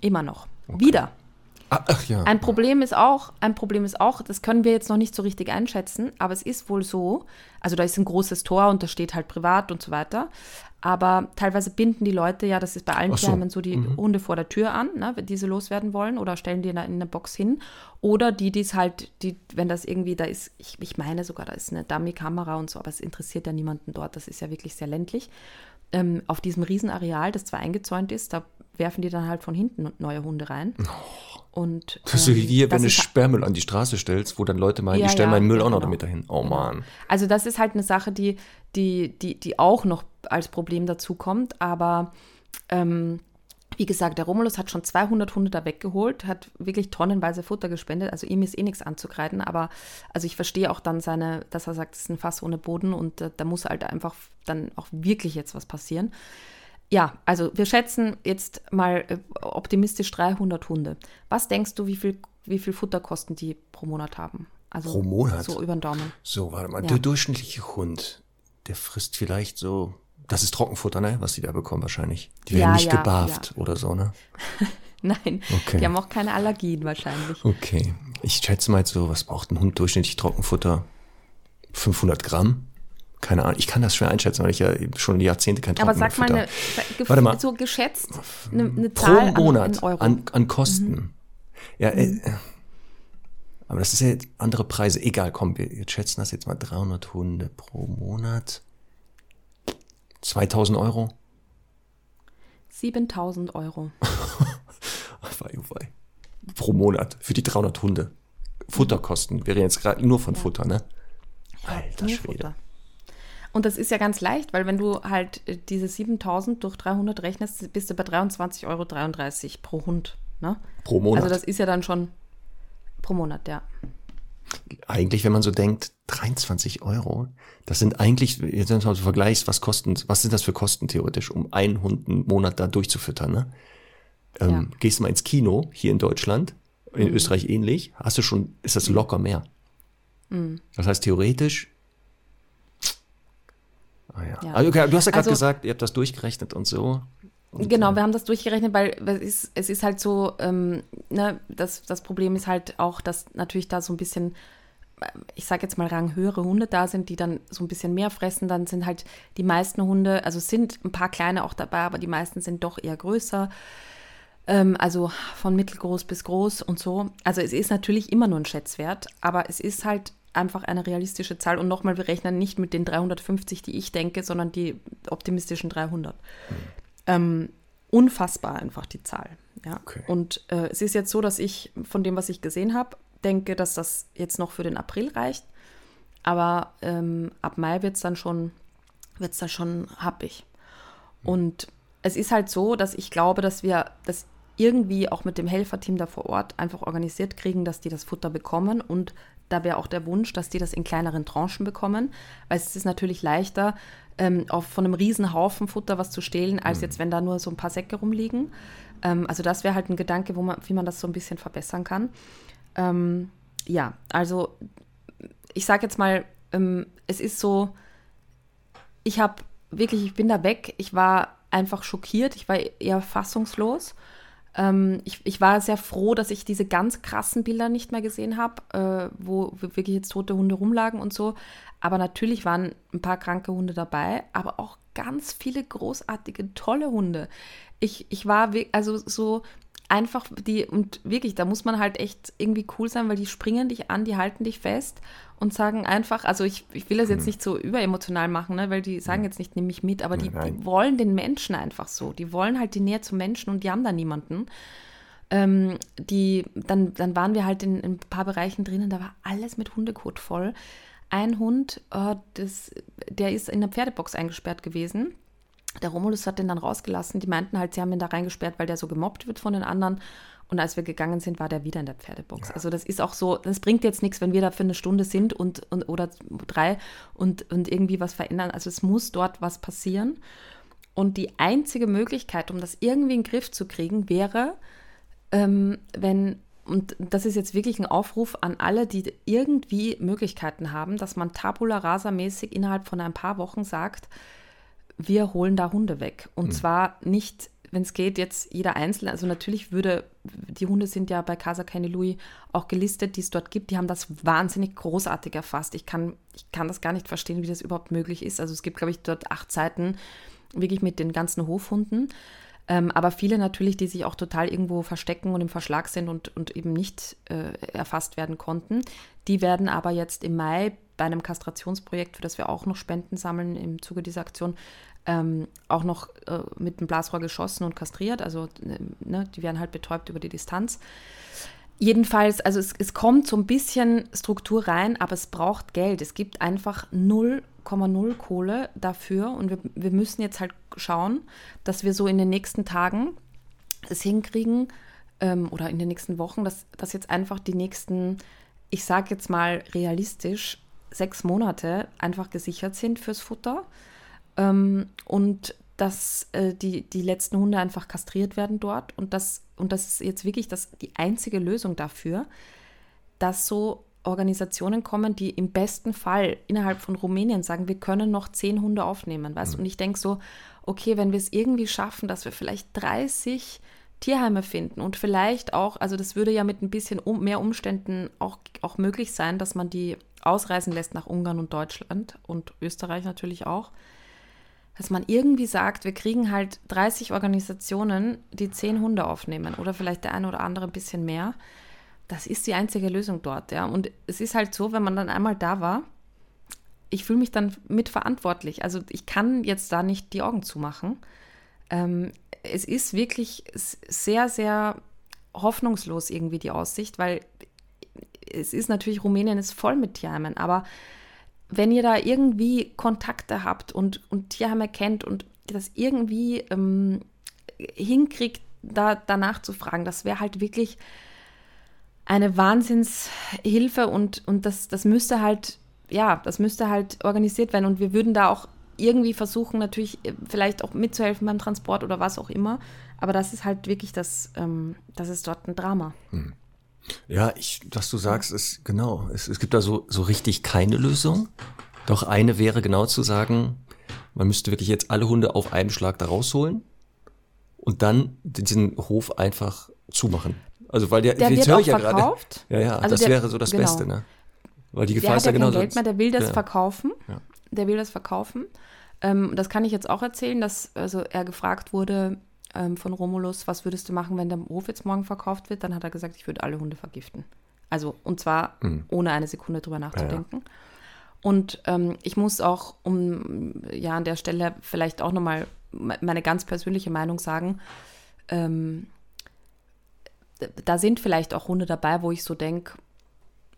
immer noch. Wieder. Ach, ja. Ein Problem ist auch, ein Problem ist auch, das können wir jetzt noch nicht so richtig einschätzen, aber es ist wohl so, also da ist ein großes Tor und da steht halt privat und so weiter. Aber teilweise binden die Leute ja, das ist bei allen so. Tierheimen so, die mhm. Hunde vor der Tür an, ne, wenn diese loswerden wollen oder stellen die in eine Box hin. Oder die, die es halt, die, wenn das irgendwie, da ist, ich, ich meine sogar, da ist eine Dummy-Kamera und so, aber es interessiert ja niemanden dort, das ist ja wirklich sehr ländlich. Ähm, auf diesem Riesenareal, das zwar eingezäunt ist, da werfen die dann halt von hinten neue Hunde rein. Oh. Und, das ist so wie hier, wenn du Sperrmüll an die Straße stellst, wo dann Leute meinen, ja, ich stelle ja, meinen Müll ja, auch noch genau. damit dahin. Oh genau. Mann. Also das ist halt eine Sache, die, die, die, die auch noch als Problem dazu kommt. Aber ähm, wie gesagt, der Romulus hat schon 200 Hunde da weggeholt, hat wirklich tonnenweise Futter gespendet. Also ihm ist eh nichts anzukreiden. Aber also ich verstehe auch dann seine, dass er sagt, es ist ein Fass ohne Boden und äh, da muss halt einfach dann auch wirklich jetzt was passieren. Ja, also wir schätzen jetzt mal äh, optimistisch 300 Hunde. Was denkst du, wie viel, wie viel Futter kosten die pro Monat haben? Also pro Monat? So über den Daumen. So, warte mal. Ja. Der durchschnittliche Hund, der frisst vielleicht so Das ist Trockenfutter, ne? Was die da bekommen wahrscheinlich. Die werden Ja, nicht ja, gebarft oder so, ne? Nein, Okay. die haben auch keine Allergien wahrscheinlich. Okay. Ich schätze mal jetzt so, was braucht ein Hund durchschnittlich Trockenfutter? 500 Gramm? Keine Ahnung. Ich kann das schwer einschätzen, weil ich ja schon Jahrzehnte kein Aber Trockenfutter sag mal, eine, Warte mal. so geschätzt, eine, eine pro Zahl an- Monat Euro. an, an Kosten. Ja, äh, aber das ist ja andere Preise. Egal, komm, wir jetzt schätzen das jetzt mal 300 Hunde pro Monat. 2000 Euro? 7000 Euro. Pro Monat für die 300 Hunde. Futterkosten wäre jetzt gerade nur von Futter, ne? Alter Schwede. Futter. Und das ist ja ganz leicht, weil wenn du halt äh, diese 7000 durch 300 rechnest, bist du bei 23,33 Euro pro Hund. Ne? Pro Monat. Also das ist ja dann schon pro Monat, ja. eigentlich, wenn man so denkt, 23 Euro, das sind eigentlich, jetzt wenn du vergleichst, was kosten, was sind das für Kosten theoretisch, um einen Hund einen Monat da durchzufüttern, ne? Ähm, Ja. Gehst du mal ins Kino, hier in Deutschland, in Mhm. Österreich ähnlich, hast du schon, ist das locker mehr. Mhm. Das heißt, theoretisch, ah ja. Ja. Also, okay, du hast ja gerade Also- gesagt, ihr habt das durchgerechnet und so. Und, Genau, wir haben das durchgerechnet, weil es ist, es ist halt so, ähm, ne, das, das Problem ist halt auch, dass natürlich da so ein bisschen, äh, ich sage jetzt mal ranghöhere Hunde da sind, die dann so ein bisschen mehr fressen. Dann sind halt die meisten Hunde, also sind ein paar kleine auch dabei, aber die meisten sind doch eher größer. Ähm, also von mittelgroß bis groß und so. Also es ist natürlich immer nur ein Schätzwert, aber es ist halt einfach eine realistische Zahl. Und nochmal, wir rechnen nicht mit den 350, die ich denke, sondern die optimistischen 300. Ähm, unfassbar einfach die Zahl. Ja. Okay. Und äh, es ist jetzt so, dass ich von dem, was ich gesehen habe, denke, dass das jetzt noch für den April reicht. Aber ähm, ab Mai wird es dann schon, wird's dann schon happig. Und es ist halt so, dass ich glaube, dass wir das irgendwie auch mit dem Helferteam da vor Ort einfach organisiert kriegen, dass die das Futter bekommen. Und da wäre auch der Wunsch, dass die das in kleineren Tranchen bekommen, weil es ist natürlich leichter, ähm, auf, von einem riesen Haufen Futter was zu stehlen, als jetzt, wenn da nur so ein paar Säcke rumliegen. Ähm, also das wäre halt ein Gedanke, wo man, wie man das so ein bisschen verbessern kann. Ähm, ja, also ich sage jetzt mal, ähm, es ist so, ich habe wirklich, ich bin da weg. Ich war einfach schockiert. Ich war eher fassungslos. Ähm, ich, ich war sehr froh, dass ich diese ganz krassen Bilder nicht mehr gesehen habe, äh, wo wirklich jetzt tote Hunde rumlagen und so. Aber natürlich waren ein paar kranke Hunde dabei, aber auch ganz viele großartige, tolle Hunde. Ich, ich war also so einfach die, und wirklich, da muss man halt echt irgendwie cool sein, weil die springen dich an, die halten dich fest und sagen einfach, also ich, ich will das jetzt nicht so überemotional machen, ne, weil die sagen jetzt nicht, nimm mich mit, aber die, die wollen den Menschen einfach so. Die wollen halt die Nähe zum Menschen und die haben da niemanden. Ähm, die, dann, dann waren wir halt in, in ein paar Bereichen drinnen, da war alles mit Hundekot voll. Ein Hund, äh, das, der ist in der Pferdebox eingesperrt gewesen. Der Romulus hat den dann rausgelassen. Die meinten halt, sie haben ihn da reingesperrt, weil der so gemobbt wird von den anderen. Und als wir gegangen sind, war der wieder in der Pferdebox. Also das ist auch so, das bringt jetzt nichts, wenn wir da für eine Stunde sind und, und oder drei und, und irgendwie was verändern. Also es muss dort was passieren. Und die einzige Möglichkeit, um das irgendwie in den Griff zu kriegen, wäre, ähm, wenn, und das ist jetzt wirklich ein Aufruf an alle, die irgendwie Möglichkeiten haben, dass man tabula rasa mäßig innerhalb von ein paar Wochen sagt, wir holen da Hunde weg. Und zwar nicht, wenn es geht, jetzt jeder Einzelne. Also natürlich würde, die Hunde sind ja bei Casa Cane Louis auch gelistet, die es dort gibt. Die haben das wahnsinnig großartig erfasst. Ich kann, ich kann das gar nicht verstehen, wie das überhaupt möglich ist. Also es gibt, glaube ich, dort acht Seiten wirklich mit den ganzen Hofhunden. Ähm, aber viele natürlich, die sich auch total irgendwo verstecken und im Verschlag sind und, und eben nicht äh, erfasst werden konnten. Die werden aber jetzt im Mai bei einem Kastrationsprojekt, für das wir auch noch Spenden sammeln im Zuge dieser Aktion, ähm, auch noch äh, mit dem Blasrohr geschossen und kastriert. Also äh, ne, die werden halt betäubt über die Distanz. Jedenfalls, also es, es kommt so ein bisschen Struktur rein, aber es braucht Geld. Es gibt einfach 0,0 Kohle dafür und wir, wir müssen jetzt halt schauen, dass wir so in den nächsten Tagen es hinkriegen ähm, oder in den nächsten Wochen, dass, dass jetzt einfach die nächsten, ich sage jetzt mal realistisch, sechs Monate einfach gesichert sind fürs Futter ähm, und dass äh, die, die letzten Hunde einfach kastriert werden dort. Und das, und das ist jetzt wirklich das, die einzige Lösung dafür, dass so Organisationen kommen, die im besten Fall innerhalb von Rumänien sagen, wir können noch zehn Hunde aufnehmen, weißt mhm. Und ich denke so, okay, wenn wir es irgendwie schaffen, dass wir vielleicht 30 Tierheime finden und vielleicht auch, also das würde ja mit ein bisschen um, mehr Umständen auch, auch möglich sein, dass man die ausreisen lässt nach Ungarn und Deutschland und Österreich natürlich auch, dass man irgendwie sagt, wir kriegen halt 30 Organisationen, die 10 Hunde aufnehmen oder vielleicht der eine oder andere ein bisschen mehr. Das ist die einzige Lösung dort, ja. Und es ist halt so, wenn man dann einmal da war, ich fühle mich dann mitverantwortlich. Also ich kann jetzt da nicht die Augen zumachen. Ähm, es ist wirklich sehr, sehr hoffnungslos irgendwie die Aussicht, weil es ist natürlich, Rumänien ist voll mit Tierheimen, aber wenn ihr da irgendwie Kontakte habt und, und Tierheime kennt und das irgendwie ähm, hinkriegt, da danach zu fragen, das wäre halt wirklich eine Wahnsinnshilfe und, und das, das müsste halt, ja, das müsste halt organisiert werden und wir würden da auch irgendwie versuchen, natürlich äh, vielleicht auch mitzuhelfen beim Transport oder was auch immer. Aber das ist halt wirklich das, ähm, das ist dort ein Drama. Hm. Ja, ich, was du sagst, ist genau. Es, es gibt da so, so richtig keine Lösung. Doch eine wäre genau zu sagen, man müsste wirklich jetzt alle Hunde auf einen Schlag da rausholen und dann diesen Hof einfach zumachen. Also weil der, der wird auch ja verkauft. Gerade, ja, ja, also das der, wäre so das genau. Beste, ne? Weil die Gefahr der ist ja genau Geld mehr, der will das ja. verkaufen. Ja. Der will das verkaufen. Ähm, das kann ich jetzt auch erzählen, dass also er gefragt wurde, ähm, von Romulus, was würdest du machen, wenn der Hof jetzt morgen verkauft wird? Dann hat er gesagt, ich würde alle Hunde vergiften. Also, und zwar mhm. ohne eine Sekunde drüber nachzudenken. Ja, ja. Und ähm, ich muss auch, um ja an der Stelle vielleicht auch nochmal meine ganz persönliche Meinung sagen, ähm, da sind vielleicht auch Hunde dabei, wo ich so denke,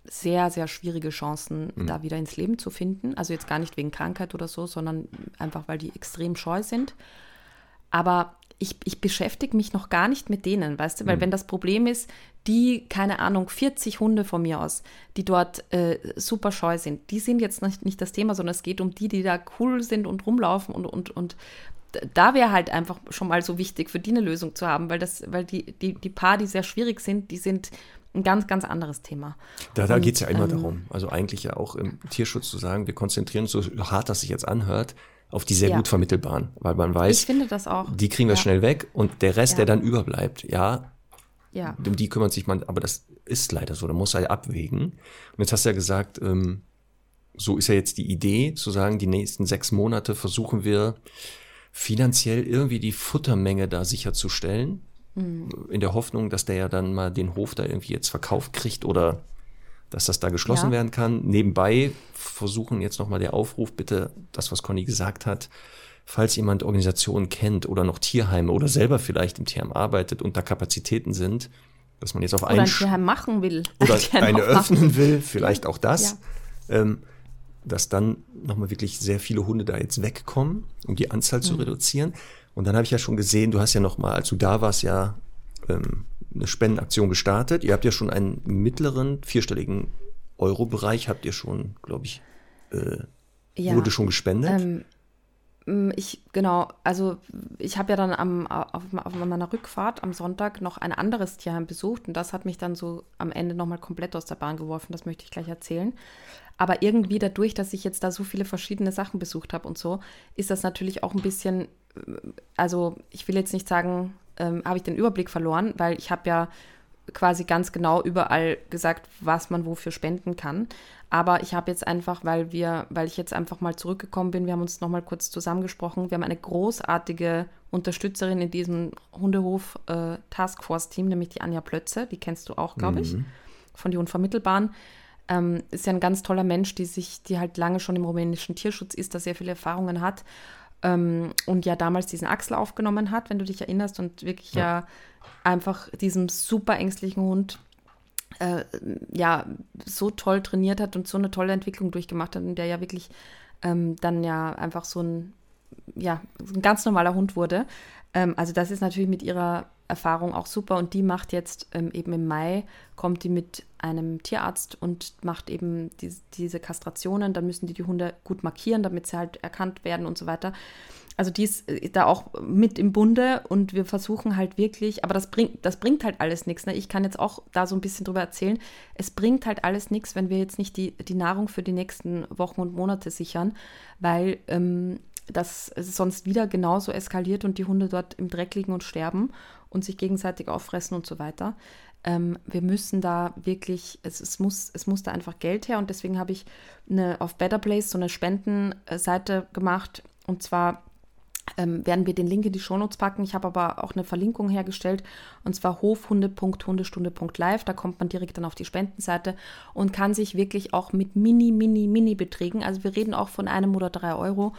sehr, sehr schwierige Chancen, mhm. da wieder ins Leben zu finden. Also jetzt gar nicht wegen Krankheit oder so, sondern einfach, weil die extrem scheu sind. Aber ich, ich beschäftige mich noch gar nicht mit denen, weißt du, weil mhm. wenn das Problem ist, die, keine Ahnung, 40 Hunde von mir aus, die dort äh, super scheu sind, die sind jetzt nicht, nicht das Thema, sondern es geht um die, die da cool sind und rumlaufen und, und, und da wäre halt einfach schon mal so wichtig, für die eine Lösung zu haben, weil das, weil die, die, die paar, die sehr schwierig sind, die sind ein ganz, ganz anderes Thema. Da, da geht es ja immer ähm, darum, also eigentlich ja auch im Tierschutz zu sagen, wir konzentrieren uns, so hart das sich jetzt anhört, auf die sehr ja. gut vermittelbaren, weil man weiß, ich finde das auch. die kriegen wir ja. schnell weg und der Rest, ja. der dann überbleibt, ja, ja, um die kümmert sich man, aber das ist leider so, da muss er abwägen. Und jetzt hast du ja gesagt, ähm, so ist ja jetzt die Idee, zu sagen, die nächsten sechs Monate versuchen wir finanziell irgendwie die Futtermenge da sicherzustellen, mhm. in der Hoffnung, dass der ja dann mal den Hof da irgendwie jetzt verkauft kriegt oder dass das da geschlossen ja. werden kann. Nebenbei versuchen jetzt nochmal der Aufruf, bitte das, was Conny gesagt hat, falls jemand Organisationen kennt oder noch Tierheime oder selber vielleicht im Tierheim arbeitet und da Kapazitäten sind, dass man jetzt auf einen... Oder ein Tierheim machen will. Oder eine öffnen will, vielleicht auch das. Ja. Ähm, dass dann nochmal wirklich sehr viele Hunde da jetzt wegkommen, um die Anzahl mhm. zu reduzieren. Und dann habe ich ja schon gesehen, du hast ja nochmal, als du da warst, ja ähm, eine Spendenaktion gestartet. Ihr habt ja schon einen mittleren, vierstelligen Euro-Bereich, habt ihr schon, glaube ich, äh, ja, wurde schon gespendet. Ähm, ich, genau, also ich habe ja dann am, auf, auf, meiner Rückfahrt am Sonntag noch ein anderes Tierheim besucht und das hat mich dann so am Ende nochmal komplett aus der Bahn geworfen, das möchte ich gleich erzählen. Aber irgendwie dadurch, dass ich jetzt da so viele verschiedene Sachen besucht habe und so, ist das natürlich auch ein bisschen, also ich will jetzt nicht sagen, ähm, habe ich den Überblick verloren, weil ich habe ja quasi ganz genau überall gesagt, was man wofür spenden kann. Aber ich habe jetzt einfach, weil wir, weil ich jetzt einfach mal zurückgekommen bin, wir haben uns nochmal kurz zusammengesprochen. Wir haben eine großartige Unterstützerin in diesem Hundehof äh, Taskforce Team, nämlich die Anja Plötze. Die kennst du auch, glaube ich, mhm. von die Unvermittelbaren. Ähm, ist ja ein ganz toller Mensch, die sich, die halt lange schon im rumänischen Tierschutz ist, da sehr viele Erfahrungen hat ähm, und ja damals diesen Axel aufgenommen hat, wenn du dich erinnerst, und wirklich ja, ja einfach diesem super ängstlichen Hund äh, ja so toll trainiert hat und so eine tolle Entwicklung durchgemacht hat und der ja wirklich ähm, dann ja einfach so ein ja ein ganz normaler Hund wurde. Ähm, also das ist natürlich mit ihrer Erfahrung auch super und die macht jetzt ähm, eben im Mai, kommt die mit einem Tierarzt und macht eben die, diese Kastrationen. Dann müssen die die Hunde gut markieren, damit sie halt erkannt werden und so weiter. Also die ist äh, da auch mit im Bunde und wir versuchen halt wirklich, aber das bringt, das bringt halt alles nichts. Ne? Ich kann jetzt auch da so ein bisschen drüber erzählen. Es bringt halt alles nichts, wenn wir jetzt nicht die, die Nahrung für die nächsten Wochen und Monate sichern, weil ähm, das sonst wieder genauso eskaliert und die Hunde dort im Dreck liegen und sterben und sich gegenseitig auffressen und so weiter. Ähm, wir müssen da wirklich, es, es, muss, es muss da einfach Geld her und deswegen habe ich eine, auf Better Place so eine Spendenseite gemacht und zwar ähm, werden wir den Link in die Shownotes packen. Ich habe aber auch eine Verlinkung hergestellt und zwar hofhunde.hundestunde.live. Da kommt man direkt dann auf die Spendenseite und kann sich wirklich auch mit mini, mini, mini Beträgen, also wir reden auch von einem oder drei Euro,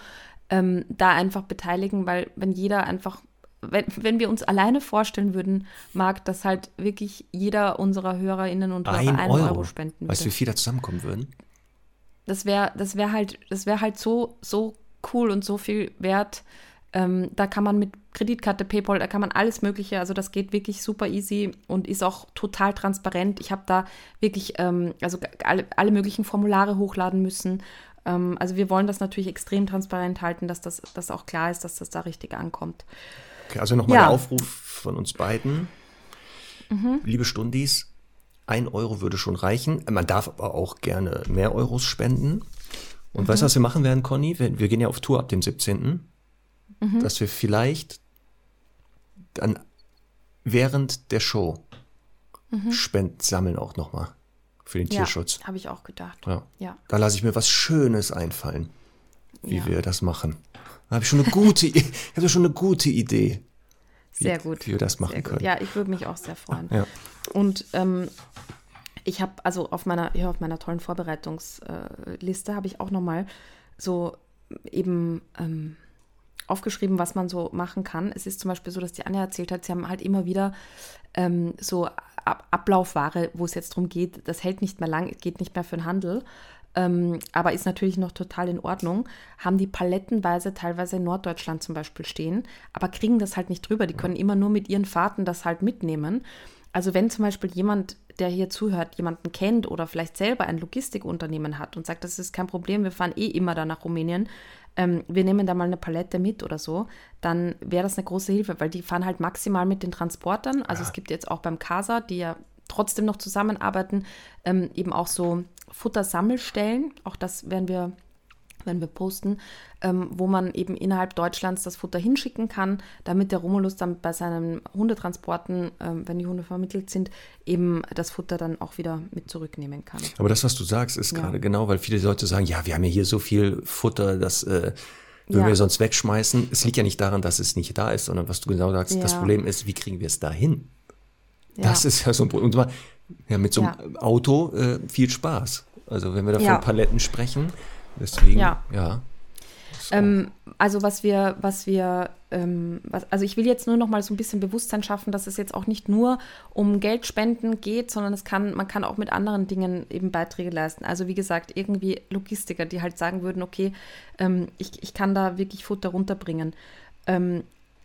ähm, da einfach beteiligen, weil wenn jeder einfach, wenn, wenn wir uns alleine vorstellen würden, Marc, dass halt wirklich jeder unserer HörerInnen und Hörer ein einen Euro. Euro spenden würde. Weißt du, wie viel da zusammenkommen würden? Das wäre das wär halt, das wäre halt so, so cool und so viel wert. Ähm, da kann man mit Kreditkarte, PayPal, da kann man alles Mögliche, also das geht wirklich super easy und ist auch total transparent. Ich habe da wirklich ähm, also alle, alle möglichen Formulare hochladen müssen. Ähm, also wir wollen das natürlich extrem transparent halten, dass das dass auch klar ist, dass das da richtig ankommt. Okay, also nochmal Ja. der Aufruf von uns beiden. Liebe Stundis, ein Euro würde schon reichen. Man darf aber auch gerne mehr Euros spenden. Und weißt du, was wir machen werden, Conny? Wir, wir gehen ja auf Tour ab dem 17. Dass wir vielleicht dann während der Show Spend sammeln auch nochmal für den Ja, Tierschutz. habe ich auch gedacht. Ja. Ja. Da lasse ich mir was Schönes einfallen, wie Ja. wir das machen. Da habe ich schon eine gute, ich habe schon eine gute Idee, wie, Sehr gut. wie wir das machen können. Ja, ich würde mich auch sehr freuen. Ja. Und ähm, ich habe also auf meiner, ja, auf meiner tollen Vorbereitungsliste habe ich auch nochmal so eben ähm, aufgeschrieben, was man so machen kann. Es ist zum Beispiel so, dass die Anja erzählt hat, sie haben halt immer wieder ähm, so Ab Ablaufware, wo es jetzt darum geht, das hält nicht mehr lang, geht nicht mehr für den Handel, ähm, aber ist natürlich noch total in Ordnung, haben die palettenweise teilweise in Norddeutschland zum Beispiel stehen, aber kriegen das halt nicht drüber. Die können immer nur mit ihren Fahrten das halt mitnehmen. Also wenn zum Beispiel jemand, der hier zuhört, jemanden kennt oder vielleicht selber ein Logistikunternehmen hat und sagt, das ist kein Problem, wir fahren eh immer da nach Rumänien, ähm, wir nehmen da mal eine Palette mit oder so, dann wäre das eine große Hilfe, weil die fahren halt maximal mit den Transportern. Also es gibt jetzt auch beim Casa, die ja trotzdem noch zusammenarbeiten, ähm, eben auch so Futtersammelstellen. Auch das werden wir wenn wir posten, ähm, wo man eben innerhalb Deutschlands das Futter hinschicken kann, damit der Romulus dann bei seinen Hundetransporten, ähm, wenn die Hunde vermittelt sind, eben das Futter dann auch wieder mit zurücknehmen kann. Aber das, was du sagst, ist Ja. gerade genau, weil viele Leute sagen, ja, wir haben ja hier so viel Futter, das äh, würden Ja. wir sonst wegschmeißen. Es liegt ja nicht daran, dass es nicht da ist, sondern was du genau sagst, das Ja. Problem ist, wie kriegen wir es dahin? Ja. Das ist ja so ein Problem. Und zwar, ja, mit so einem Ja. Auto äh, viel Spaß. Also wenn wir da von Ja. Paletten sprechen, deswegen, ja. Ja. Ähm, also was wir, was wir, ähm, was, also ich will jetzt nur noch mal so ein bisschen Bewusstsein schaffen, dass es jetzt auch nicht nur um Geldspenden geht, sondern es kann, man kann auch mit anderen Dingen eben Beiträge leisten. Also wie gesagt, irgendwie Logistiker, die halt sagen würden, okay, ähm, ich, ich kann da wirklich Futter runterbringen.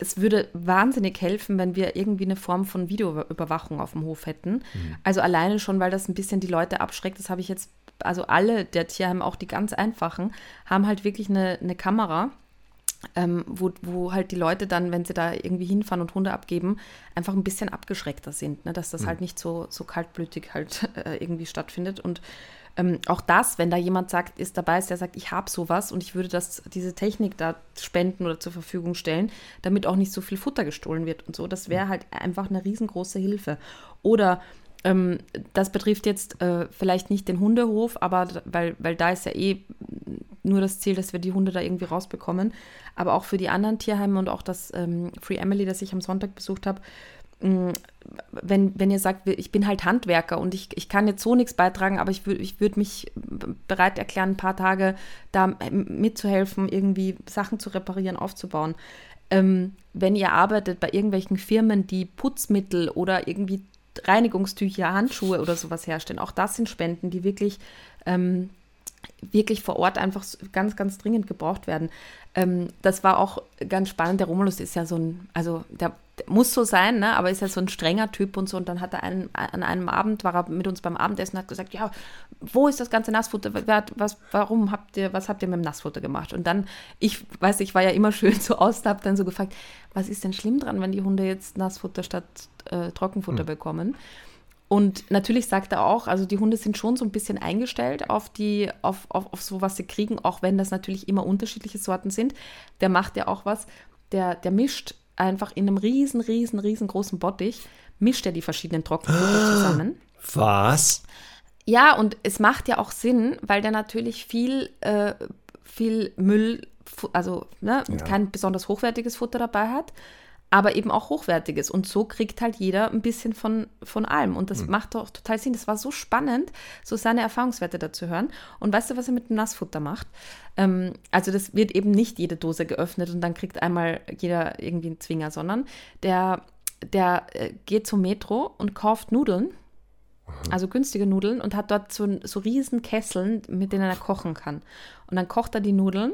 Es würde wahnsinnig helfen, wenn wir irgendwie eine Form von Videoüberwachung auf dem Hof hätten. Also alleine schon, weil das ein bisschen die Leute abschreckt. Das habe ich jetzt, also alle der Tierheime, auch die ganz einfachen, haben halt wirklich eine, eine Kamera, ähm, wo, wo halt die Leute dann, wenn sie da irgendwie hinfahren und Hunde abgeben, einfach ein bisschen abgeschreckter sind, ne? dass das halt nicht so, so kaltblütig halt äh, irgendwie stattfindet. Und ähm, auch das, wenn da jemand sagt, ist dabei ist, der sagt, ich habe sowas und ich würde das, diese Technik da spenden oder zur Verfügung stellen, damit auch nicht so viel Futter gestohlen wird und so, das wäre halt einfach eine riesengroße Hilfe. Oder ähm, das betrifft jetzt äh, vielleicht nicht den Hundehof, aber weil, weil da ist ja eh nur das Ziel, dass wir die Hunde da irgendwie rausbekommen. Aber auch für die anderen Tierheime und auch das ähm, Free Emily, das ich am Sonntag besucht habe, wenn, wenn ihr sagt, ich bin halt Handwerker und ich, ich kann jetzt so nichts beitragen, aber ich, wür, ich würde mich bereit erklären, ein paar Tage da mitzuhelfen, irgendwie Sachen zu reparieren, aufzubauen. Ähm, wenn ihr arbeitet bei irgendwelchen Firmen, die Putzmittel oder irgendwie Reinigungstücher, Handschuhe oder sowas herstellen, auch das sind Spenden, die wirklich ähm, wirklich vor Ort einfach ganz, ganz dringend gebraucht werden. Ähm, das war auch ganz spannend. Der Romulus ist ja so ein, also der muss so sein, ne? aber ist ja so ein strenger Typ und so. Und dann hat er einen, an einem Abend, war er mit uns beim Abendessen, hat gesagt, ja, wo ist das ganze Nassfutter? Was, warum habt ihr, was habt ihr mit dem Nassfutter gemacht? Und dann, ich weiß, ich war ja immer schön so aus, habe dann so gefragt, was ist denn schlimm dran, wenn die Hunde jetzt Nassfutter statt äh, Trockenfutter hm. bekommen? Und natürlich sagt er auch, also die Hunde sind schon so ein bisschen eingestellt auf die, auf, auf, auf so, was sie kriegen, auch wenn das natürlich immer unterschiedliche Sorten sind. Der macht ja auch was, der, der mischt einfach in einem riesen, riesen, riesengroßen Bottich, mischt er die verschiedenen Trockenfutter zusammen. Was? Ja, und es macht ja auch Sinn, weil der natürlich viel, äh, viel Müll, also ne, ja. kein besonders hochwertiges Futter dabei hat aber eben auch hochwertiges. Und so kriegt halt jeder ein bisschen von, von allem. Und das mhm. macht doch total Sinn. Das war so spannend, so seine Erfahrungswerte dazu hören. Und weißt du, was er mit dem Nassfutter macht? Ähm, also das wird eben nicht jede Dose geöffnet und dann kriegt einmal jeder irgendwie einen Zwinger, sondern der, der äh, geht zum Metro und kauft Nudeln. Also günstige Nudeln und hat dort so, so riesen Kesseln, mit denen er kochen kann. Und dann kocht er die Nudeln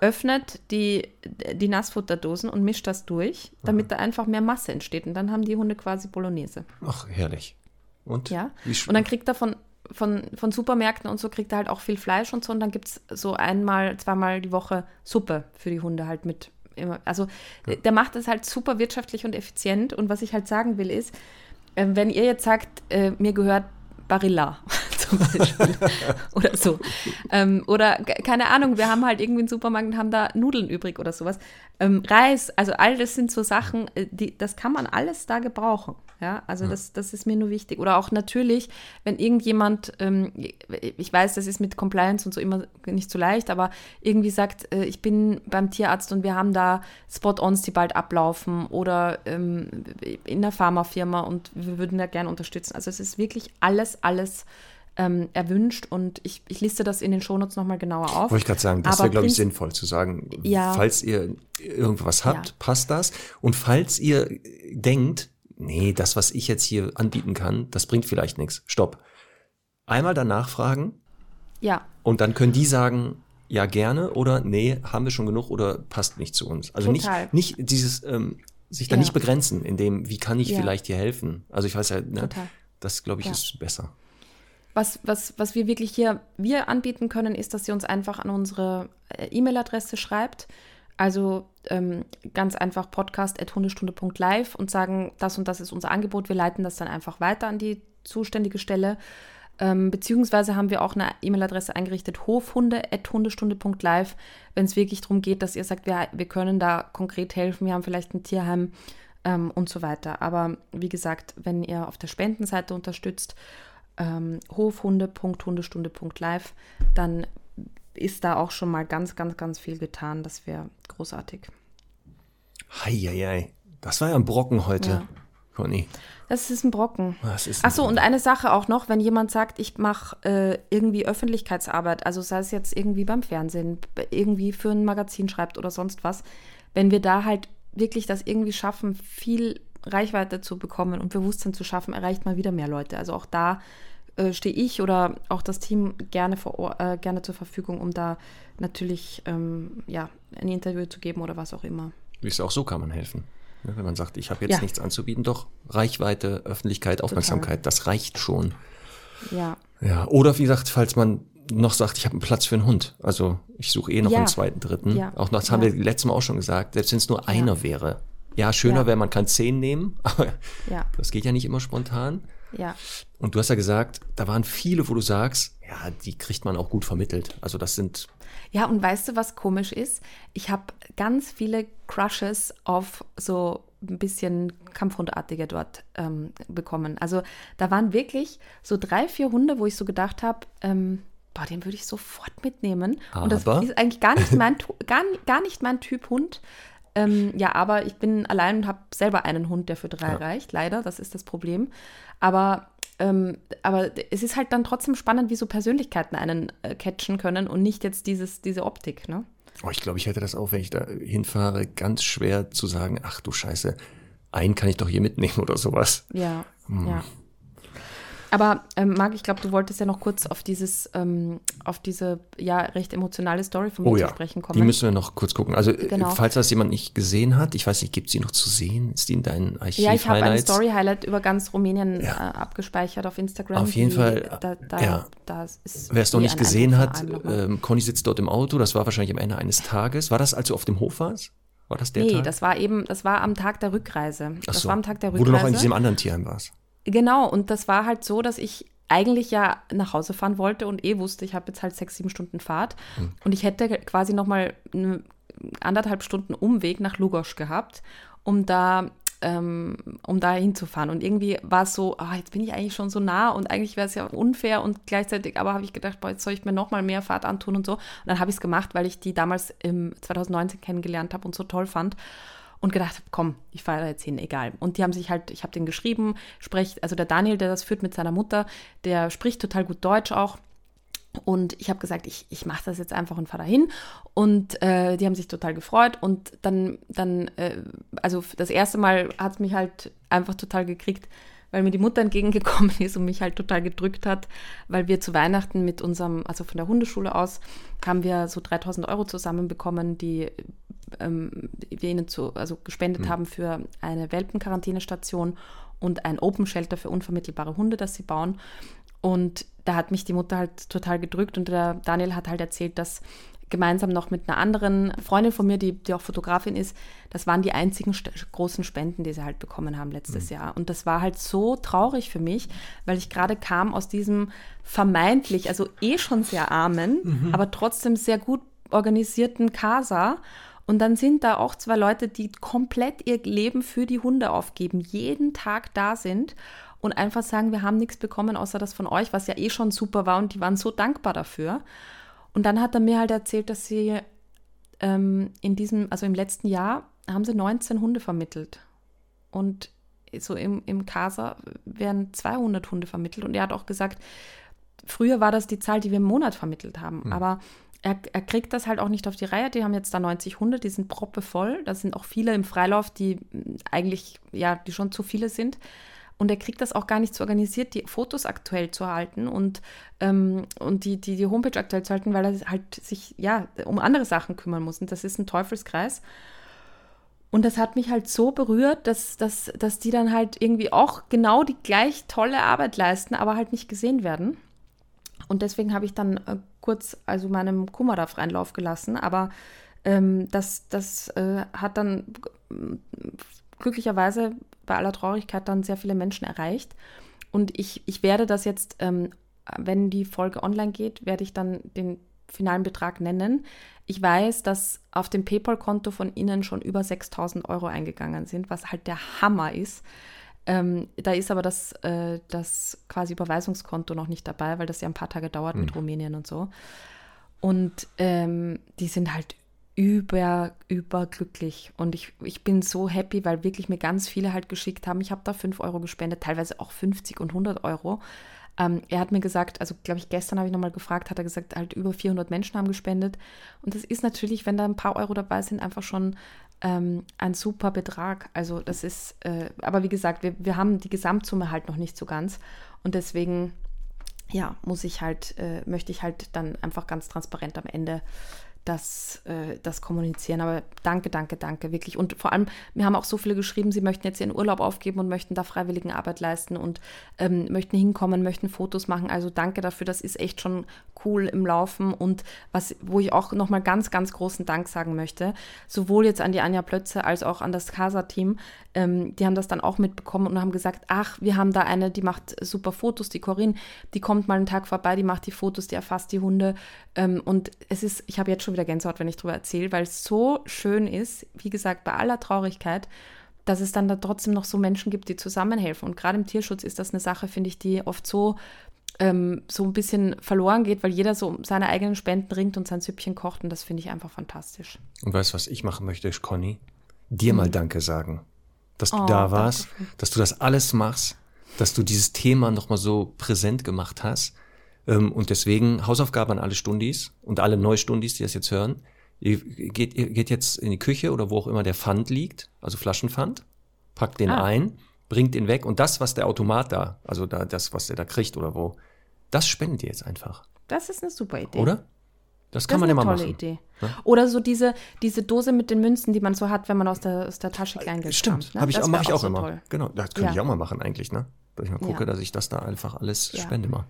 öffnet die, die Nassfutterdosen und mischt das durch, damit mhm. da einfach mehr Masse entsteht. Und dann haben die Hunde quasi Bolognese. Ach, herrlich. Und? Ja. Und dann kriegt er von, von, von Supermärkten und so kriegt er halt auch viel Fleisch und so. Und dann gibt es so einmal, zweimal die Woche Suppe für die Hunde halt mit. Immer. Also ja. der macht das halt super wirtschaftlich und effizient. Und was ich halt sagen will ist, äh, wenn ihr jetzt sagt, äh, mir gehört Barilla zum Beispiel. oder so. Ähm, oder keine Ahnung, wir haben halt irgendwie einen Supermarkt und haben da Nudeln übrig oder sowas. Ähm, Reis, also all das sind so Sachen, äh, die, das kann man alles da gebrauchen. Ja, also ja. Das, das ist mir nur wichtig. Oder auch natürlich, wenn irgendjemand, ähm, ich weiß, das ist mit Compliance und so immer nicht so leicht, aber irgendwie sagt, äh, ich bin beim Tierarzt und wir haben da Spot-ons, die bald ablaufen oder ähm, in der Pharmafirma und wir würden da gerne unterstützen. Also es ist wirklich alles, alles ähm, erwünscht und ich, ich liste das in den Shownotes nochmal genauer auf. Wollte ich gerade sagen, das wäre, glaube ich, sinnvoll zu sagen, ja, falls ihr irgendwas habt, ja. passt das. Und falls ihr denkt, nee, das, was ich jetzt hier anbieten kann, das bringt vielleicht nichts. Stopp. Einmal danach fragen. Ja. Und dann können die sagen, ja, gerne oder nee, haben wir schon genug oder passt nicht zu uns. Also Total. nicht, nicht dieses, ähm, sich da ja. nicht begrenzen, in dem, wie kann ich ja. vielleicht hier helfen? Also ich weiß ja, ne, das glaube ich ja. ist besser. Was, was, was wir wirklich hier wir anbieten können, ist, dass sie uns einfach an unsere äh, E-Mail-Adresse schreibt. Also ähm, ganz einfach podcast.hundestunde.live und sagen, das und das ist unser Angebot. Wir leiten das dann einfach weiter an die zuständige Stelle. Ähm, beziehungsweise haben wir auch eine E-Mail-Adresse eingerichtet, hofhunde.hundestunde.live, wenn es wirklich darum geht, dass ihr sagt, wir, wir können da konkret helfen, wir haben vielleicht ein Tierheim ähm, und so weiter. Aber wie gesagt, wenn ihr auf der Spendenseite unterstützt ähm, hofhunde.hundestunde.live, dann ist da auch schon mal ganz, ganz, ganz viel getan. Das wäre großartig. Heieiei. Das war ja ein Brocken heute, ja. Conny. Das ist ein Brocken. Achso, und eine Sache auch noch, wenn jemand sagt, ich mache äh, irgendwie Öffentlichkeitsarbeit, also sei es jetzt irgendwie beim Fernsehen, irgendwie für ein Magazin schreibt oder sonst was, wenn wir da halt wirklich das irgendwie schaffen, viel Reichweite zu bekommen und Bewusstsein zu schaffen, erreicht man wieder mehr Leute. Also auch da äh, stehe ich oder auch das Team gerne, vor, äh, gerne zur Verfügung, um da natürlich ähm, ja, ein Interview zu geben oder was auch immer. Wie es auch so kann man helfen. Ja, wenn man sagt, ich habe jetzt ja. nichts anzubieten, doch Reichweite, Öffentlichkeit, Aufmerksamkeit, Total. das reicht schon. Ja. Ja, oder wie gesagt, falls man noch sagt, ich habe einen Platz für einen Hund. Also ich suche eh noch ja. einen zweiten, dritten. Ja. Auch das haben wir letztes Mal auch schon gesagt, selbst wenn es nur einer wäre. Ja, schöner wäre, man kann zehn nehmen, aber das geht ja nicht immer spontan. Ja. Und du hast ja gesagt, da waren viele, wo du sagst, ja, die kriegt man auch gut vermittelt. Also das sind. Ja, und weißt du, was komisch ist? Ich habe ganz viele Crushes auf so ein bisschen Kampfhundartige dort ähm, bekommen. Also da waren wirklich so drei, vier Hunde, wo ich so gedacht habe, ähm, boah, den würde ich sofort mitnehmen. Aber? Und das ist eigentlich gar nicht mein, gar, gar nicht mein Typ Hund. Ähm, ja, aber ich bin allein und habe selber einen Hund, der für drei ja. reicht. Leider, das ist das Problem. Aber, ähm, aber es ist halt dann trotzdem spannend, wie so Persönlichkeiten einen äh, catchen können und nicht jetzt dieses, diese Optik, ne? Oh, ich glaube, ich hätte das auch, wenn ich da hinfahre, ganz schwer zu sagen, ach du Scheiße, einen kann ich doch hier mitnehmen oder sowas. Ja, hm. ja. Aber ähm, Marc, ich glaube, du wolltest ja noch kurz auf dieses, ähm, auf diese ja recht emotionale Story von mir Oh zu ja, sprechen kommen. die müssen wir noch kurz gucken. Also, äh, Genau. falls das jemand nicht gesehen hat, ich weiß nicht, gibt es die noch zu sehen? Ist die in deinen Archiv ja, ich habe ein? Story-Highlight über ganz Rumänien Ja. äh, abgespeichert auf Instagram. Auf jeden die, Fall, Da, da, ja. Wer es noch nicht gesehen hat, ähm, Conny sitzt dort im Auto, das war wahrscheinlich am Ende eines Tages. War das, als du auf dem Hof warst? War das der Nee, Tag? das war eben, das war am Tag der Rückreise. Ach das so. war am Tag der Wo Rückreise. du noch in diesem anderen Tierheim warst. Genau, und das war halt so, dass ich eigentlich ja nach Hause fahren wollte und eh wusste, ich habe jetzt halt sechs, sieben Stunden Fahrt. Hm. Und ich hätte quasi nochmal anderthalb Stunden Umweg nach Lugosch gehabt, um da, ähm, um da hinzufahren. Und irgendwie war es so, ah, jetzt bin ich eigentlich schon so nah und eigentlich wäre es ja unfair und gleichzeitig, aber habe ich gedacht, boah, jetzt soll ich mir nochmal mehr Fahrt antun und so. Und dann habe ich es gemacht, weil ich die damals im 2019 kennengelernt habe und so toll fand und gedacht komm, ich fahre da jetzt hin, egal. Und die haben sich halt, ich habe den geschrieben, spricht, also der Daniel, der das führt mit seiner Mutter, der spricht total gut Deutsch auch. Und ich habe gesagt, ich, ich mache das jetzt einfach und fahre da hin. Und äh, die haben sich total gefreut. Und dann, dann äh, also das erste Mal hat es mich halt einfach total gekriegt, weil mir die Mutter entgegengekommen ist und mich halt total gedrückt hat, weil wir zu Weihnachten mit unserem, also von der Hundeschule aus, haben wir so 3000 Euro zusammenbekommen, die ähm, wir ihnen zu, also gespendet haben für eine Welpenquarantänestation und ein Open Shelter für unvermittelbare Hunde, das sie bauen. Und da hat mich die Mutter halt total gedrückt und der Daniel hat halt erzählt, dass gemeinsam noch mit einer anderen Freundin von mir, die, die auch Fotografin ist, das waren die einzigen großen Spenden, die sie halt bekommen haben letztes Jahr. Und das war halt so traurig für mich, weil ich gerade kam aus diesem vermeintlich, also eh schon sehr armen, aber trotzdem sehr gut organisierten Casa. Und dann sind da auch zwei Leute, die komplett ihr Leben für die Hunde aufgeben, jeden Tag da sind und einfach sagen, wir haben nichts bekommen außer das von euch, was ja eh schon super war und die waren so dankbar dafür. Und dann hat er mir halt erzählt, dass sie ähm, in diesem, also im letzten Jahr, haben sie 19 Hunde vermittelt. Und so im, im Casa werden 200 Hunde vermittelt. Und er hat auch gesagt, früher war das die Zahl, die wir im Monat vermittelt haben. Aber er, er kriegt das halt auch nicht auf die Reihe. Die haben jetzt da 90 Hunde, die sind proppevoll. Da sind auch viele im Freilauf, die mh, eigentlich, ja, die schon zu viele sind. Und er kriegt das auch gar nicht so organisiert, die Fotos aktuell zu halten und, ähm, und die, die, die Homepage aktuell zu halten, weil er halt sich ja um andere Sachen kümmern muss. Und das ist ein Teufelskreis. Und das hat mich halt so berührt, dass, dass, dass die dann halt irgendwie auch genau die gleich tolle Arbeit leisten, aber halt nicht gesehen werden. Und deswegen habe ich dann äh, kurz also meinem Kummer da freien Lauf gelassen. Aber ähm, das, das äh, hat dann äh, glücklicherweise bei aller Traurigkeit dann sehr viele Menschen erreicht. Und ich, ich werde das jetzt, ähm, wenn die Folge online geht, werde ich dann den finalen Betrag nennen. Ich weiß, dass auf dem PayPal-Konto von Ihnen schon über 6000 Euro eingegangen sind, was halt der Hammer ist. Ähm, da ist aber das, äh, das quasi Überweisungskonto noch nicht dabei, weil das ja ein paar Tage dauert mit Rumänien und so. Und ähm, die sind halt über, überglücklich. Und ich, ich bin so happy, weil wirklich mir ganz viele halt geschickt haben. Ich habe da 5 Euro gespendet, teilweise auch 50 und 100 Euro. Ähm, er hat mir gesagt, also glaube ich, gestern habe ich nochmal gefragt, hat er gesagt, halt über 400 Menschen haben gespendet. Und das ist natürlich, wenn da ein paar Euro dabei sind, einfach schon ähm, ein super Betrag. Also das ist, äh, aber wie gesagt, wir, wir haben die Gesamtsumme halt noch nicht so ganz. Und deswegen, ja, muss ich halt, äh, möchte ich halt dann einfach ganz transparent am Ende das, äh, das kommunizieren. Aber danke, danke, danke, wirklich. Und vor allem, mir haben auch so viele geschrieben, sie möchten jetzt ihren Urlaub aufgeben und möchten da freiwilligen Arbeit leisten und ähm, möchten hinkommen, möchten Fotos machen. Also danke dafür, das ist echt schon cool im Laufen. Und was, wo ich auch nochmal ganz, ganz großen Dank sagen möchte, sowohl jetzt an die Anja Plötze als auch an das Casa-Team, ähm, die haben das dann auch mitbekommen und haben gesagt, ach, wir haben da eine, die macht super Fotos, die Corinne, die kommt mal einen Tag vorbei, die macht die Fotos, die erfasst die Hunde. Ähm, und es ist, ich habe jetzt schon wieder Gänsehaut, wenn ich drüber erzähle, weil es so schön ist, wie gesagt, bei aller Traurigkeit, dass es dann da trotzdem noch so Menschen gibt, die zusammenhelfen. Und gerade im Tierschutz ist das eine Sache, finde ich, die oft so, ähm, so ein bisschen verloren geht, weil jeder so um seine eigenen Spenden ringt und sein Süppchen kocht. Und das finde ich einfach fantastisch. Und weißt du, was ich machen möchte, Conny? Dir mal Danke sagen, dass du Mhm. Oh, da danke warst, schön. dass du das alles machst, dass du dieses Thema nochmal so präsent gemacht hast. Ähm, Und deswegen Hausaufgabe an alle Stundis und alle Neustundis, die das jetzt hören. Ihr geht, ihr geht jetzt in die Küche oder wo auch immer der Pfand liegt, also Flaschenpfand, packt den Ah. ein bringt ihn weg und das, was der Automat da, also da, das, was der da kriegt oder wo, das spendet ihr jetzt einfach. Das ist eine super Idee. Oder? Das Das kann ist man eine immer tolle machen. Idee. Ne? Oder so diese, diese Dose mit den Münzen, die man so hat, wenn man aus der, aus der Tasche Kleingeld Stimmt, ne? habe ich, Das auch- wär mach ich auch so immer. toll. Genau, das könnte Ja. ich auch mal machen eigentlich, ne? Dass ich mal gucke, Ja. dass ich das da einfach alles Ja. spende mal.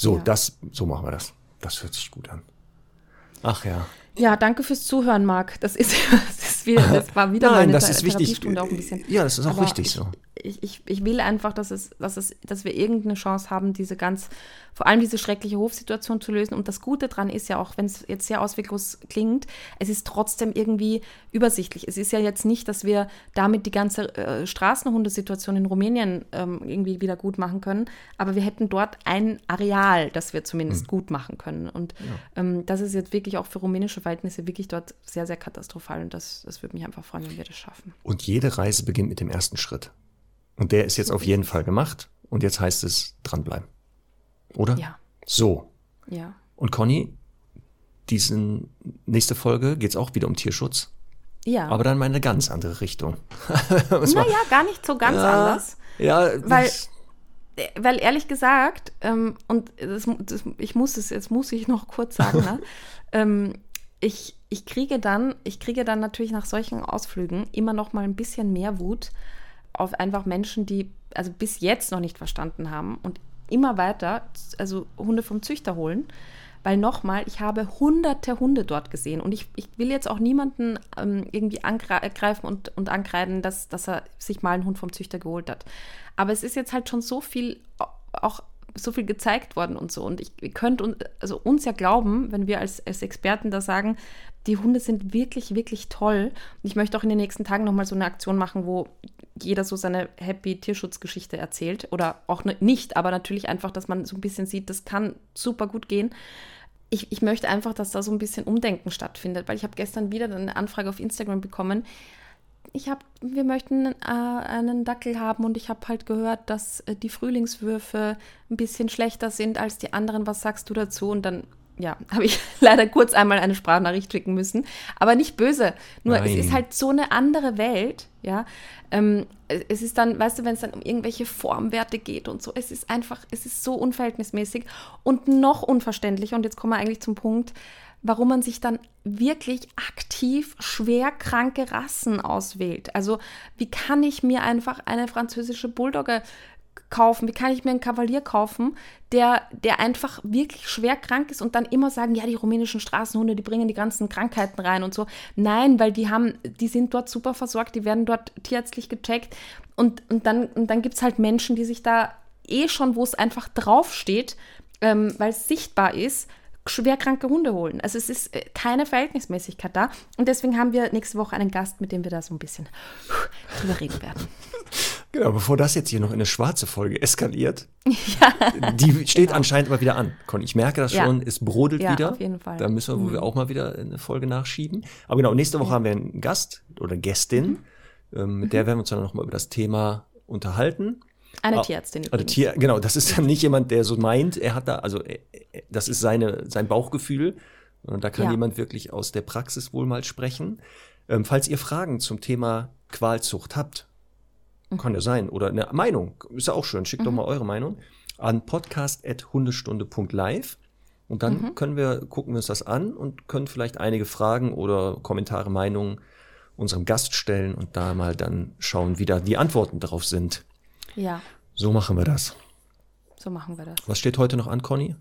So, Ja. das, so machen wir das. Das hört sich gut an. Ach ja. Ja, danke fürs Zuhören, Marc. Das ist, das ist wieder, das war wieder Nein, meine das ist wichtig. Auch ein bisschen. Ja, das ist auch Aber richtig ich, so. Ich, ich, ich will einfach, dass es, dass es, dass wir irgendeine Chance haben, diese ganz, vor allem diese schreckliche Hofsituation zu lösen. Und das Gute dran ist ja auch, wenn es jetzt sehr ausweglos klingt, es ist trotzdem irgendwie übersichtlich. Es ist ja jetzt nicht, dass wir damit die ganze äh, Straßenhundesituation in Rumänien ähm, irgendwie wieder gut machen können, aber wir hätten dort ein Areal, das wir zumindest Hm. gut machen können. Und ähm, das ist jetzt wirklich auch für rumänische Verhältnisse wirklich dort sehr, sehr katastrophal. Und das, das würde mich einfach freuen, wenn wir das schaffen. Und jede Reise beginnt mit dem ersten Schritt. Und der ist jetzt auf jeden Fall gemacht. Und jetzt heißt es dranbleiben. Oder? Ja, So. ja. Und Conny, diesen nächste Folge geht es auch wieder um Tierschutz, Ja. aber dann mal in eine ganz andere Richtung. naja, gar nicht so ganz anders. Ja, Weil- Weil ehrlich gesagt, ähm, und das, das, ich muss es, jetzt muss ich noch kurz sagen, ne? ähm, ich, ich kriege dann, ich kriege dann natürlich nach solchen Ausflügen immer noch mal ein bisschen mehr Wut auf einfach Menschen, die also bis jetzt noch nicht verstanden haben und immer weiter, also Hunde vom Züchter holen. Weil nochmal, ich habe hunderte Hunde dort gesehen und ich, ich will jetzt auch niemanden ähm, irgendwie angreifen und, und ankreiden, dass, dass er sich mal einen Hund vom Züchter geholt hat. Aber es ist jetzt halt schon so viel, auch so viel gezeigt worden und so. Und ich, ihr könnt uns, also uns ja glauben, wenn wir als, als Experten da sagen, die Hunde sind wirklich, wirklich toll. Und ich möchte auch in den nächsten Tagen nochmal so eine Aktion machen, wo jeder so seine happy Tierschutzgeschichte erzählt. Oder auch ne- nicht, aber natürlich einfach, dass man so ein bisschen sieht, das kann super gut gehen. Ich, ich möchte einfach, dass da so ein bisschen Umdenken stattfindet, weil ich habe gestern wieder eine Anfrage auf Instagram bekommen. Ich habe, wir möchten äh, einen Dackel haben und ich habe halt gehört, dass äh, die Frühlingswürfe ein bisschen schlechter sind als die anderen. Was sagst du dazu? Und dann, ja, habe ich leider kurz einmal eine Sprachnachricht schicken müssen. Aber nicht böse. Nur es Nein. ist halt so eine andere Welt, ja. Ähm, es ist dann, weißt du, wenn es dann um irgendwelche Formwerte geht und so, es ist einfach, es ist so unverhältnismäßig und noch unverständlicher. Und jetzt kommen wir eigentlich zum Punkt, warum man sich dann wirklich aktiv schwer kranke Rassen auswählt. Also wie kann ich mir einfach eine französische Bulldogge kaufen? Wie kann ich mir einen Kavalier kaufen, der, der einfach wirklich schwer krank ist und dann immer sagen, ja, die rumänischen Straßenhunde, die bringen die ganzen Krankheiten rein und so. Nein, weil die haben, die sind dort super versorgt, die werden dort tierärztlich gecheckt und, und dann, und dann gibt es halt Menschen, die sich da eh schon, wo es einfach draufsteht, ähm, weil es sichtbar ist, schwerkranke Hunde holen. Also es ist äh, keine Verhältnismäßigkeit da. Und deswegen haben wir nächste Woche einen Gast, mit dem wir da so ein bisschen drüber reden werden. Genau, bevor das jetzt hier noch in eine schwarze Folge eskaliert, die steht anscheinend mal wieder an. Conny, ich merke das Ja. schon, es brodelt Ja, wieder. auf jeden Fall. Mhm. Da müssen wir, wo wir auch mal wieder eine Folge nachschieben. Aber genau, nächste Woche haben wir einen Gast oder Gästin, Mhm. ähm, mit der werden wir uns dann nochmal über das Thema unterhalten. Eine Ah, Tierärztin übrigens. Tier, genau, das ist dann nicht jemand, der so meint, er hat da, also äh, äh, das ist seine, sein Bauchgefühl. Und da kann Ja. jemand wirklich aus der Praxis wohl mal sprechen. Ähm, falls ihr Fragen zum Thema Qualzucht habt, kann ja sein, oder eine Meinung, ist ja auch schön, schickt doch mal eure Meinung an podcast.hundestunde.live und dann können wir, gucken wir uns das an und können vielleicht einige Fragen oder Kommentare, Meinungen unserem Gast stellen und da mal dann schauen, wie da die Antworten drauf sind. Ja, So machen wir das. so machen wir das. Was steht heute noch an, Conny?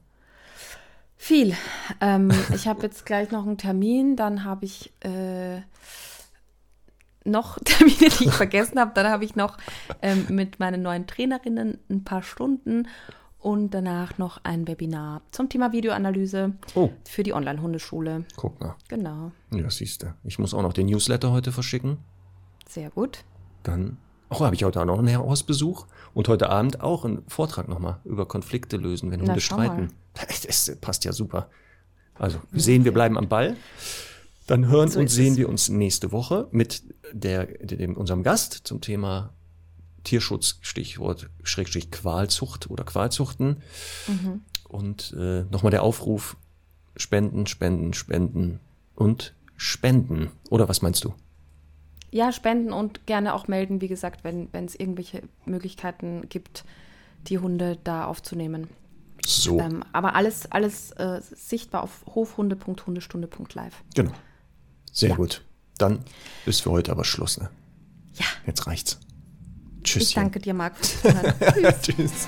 Viel. Ähm, ich habe jetzt gleich noch einen Termin, dann habe ich äh, noch Termine, die ich vergessen habe. Dann habe ich noch ähm, mit meinen neuen Trainerinnen ein paar Stunden und danach noch ein Webinar zum Thema Videoanalyse Oh. für die Online-Hundeschule. Guck mal. Genau, Ja, siehst du. Ich muss auch noch den Newsletter heute verschicken. sehr gut. Dann, auch habe ich heute auch noch einen Hausbesuch und heute Abend auch einen Vortrag nochmal über Konflikte lösen, wenn Na, Hunde streiten. Das passt ja super. Also, wir sehen, wir bleiben am Ball. Dann hören So und sehen es. wir uns nächste Woche mit der, dem, unserem Gast zum Thema Tierschutz, Stichwort Schrägstrich Qualzucht oder Qualzuchten. Mhm. Und äh, nochmal der Aufruf, spenden, spenden, spenden und spenden. Oder was meinst du? Ja, spenden und gerne auch melden, wie gesagt, wenn es irgendwelche Möglichkeiten gibt, die Hunde da aufzunehmen. So. Ähm, aber alles, alles äh, sichtbar auf hofhunde.hundestunde.live. Genau. Sehr Ja. gut. Dann ist für heute aber Schluss, ne? Ja, Jetzt reicht's. ich Tschüsschen. danke dir, Marc. Tschüss. Tschüss.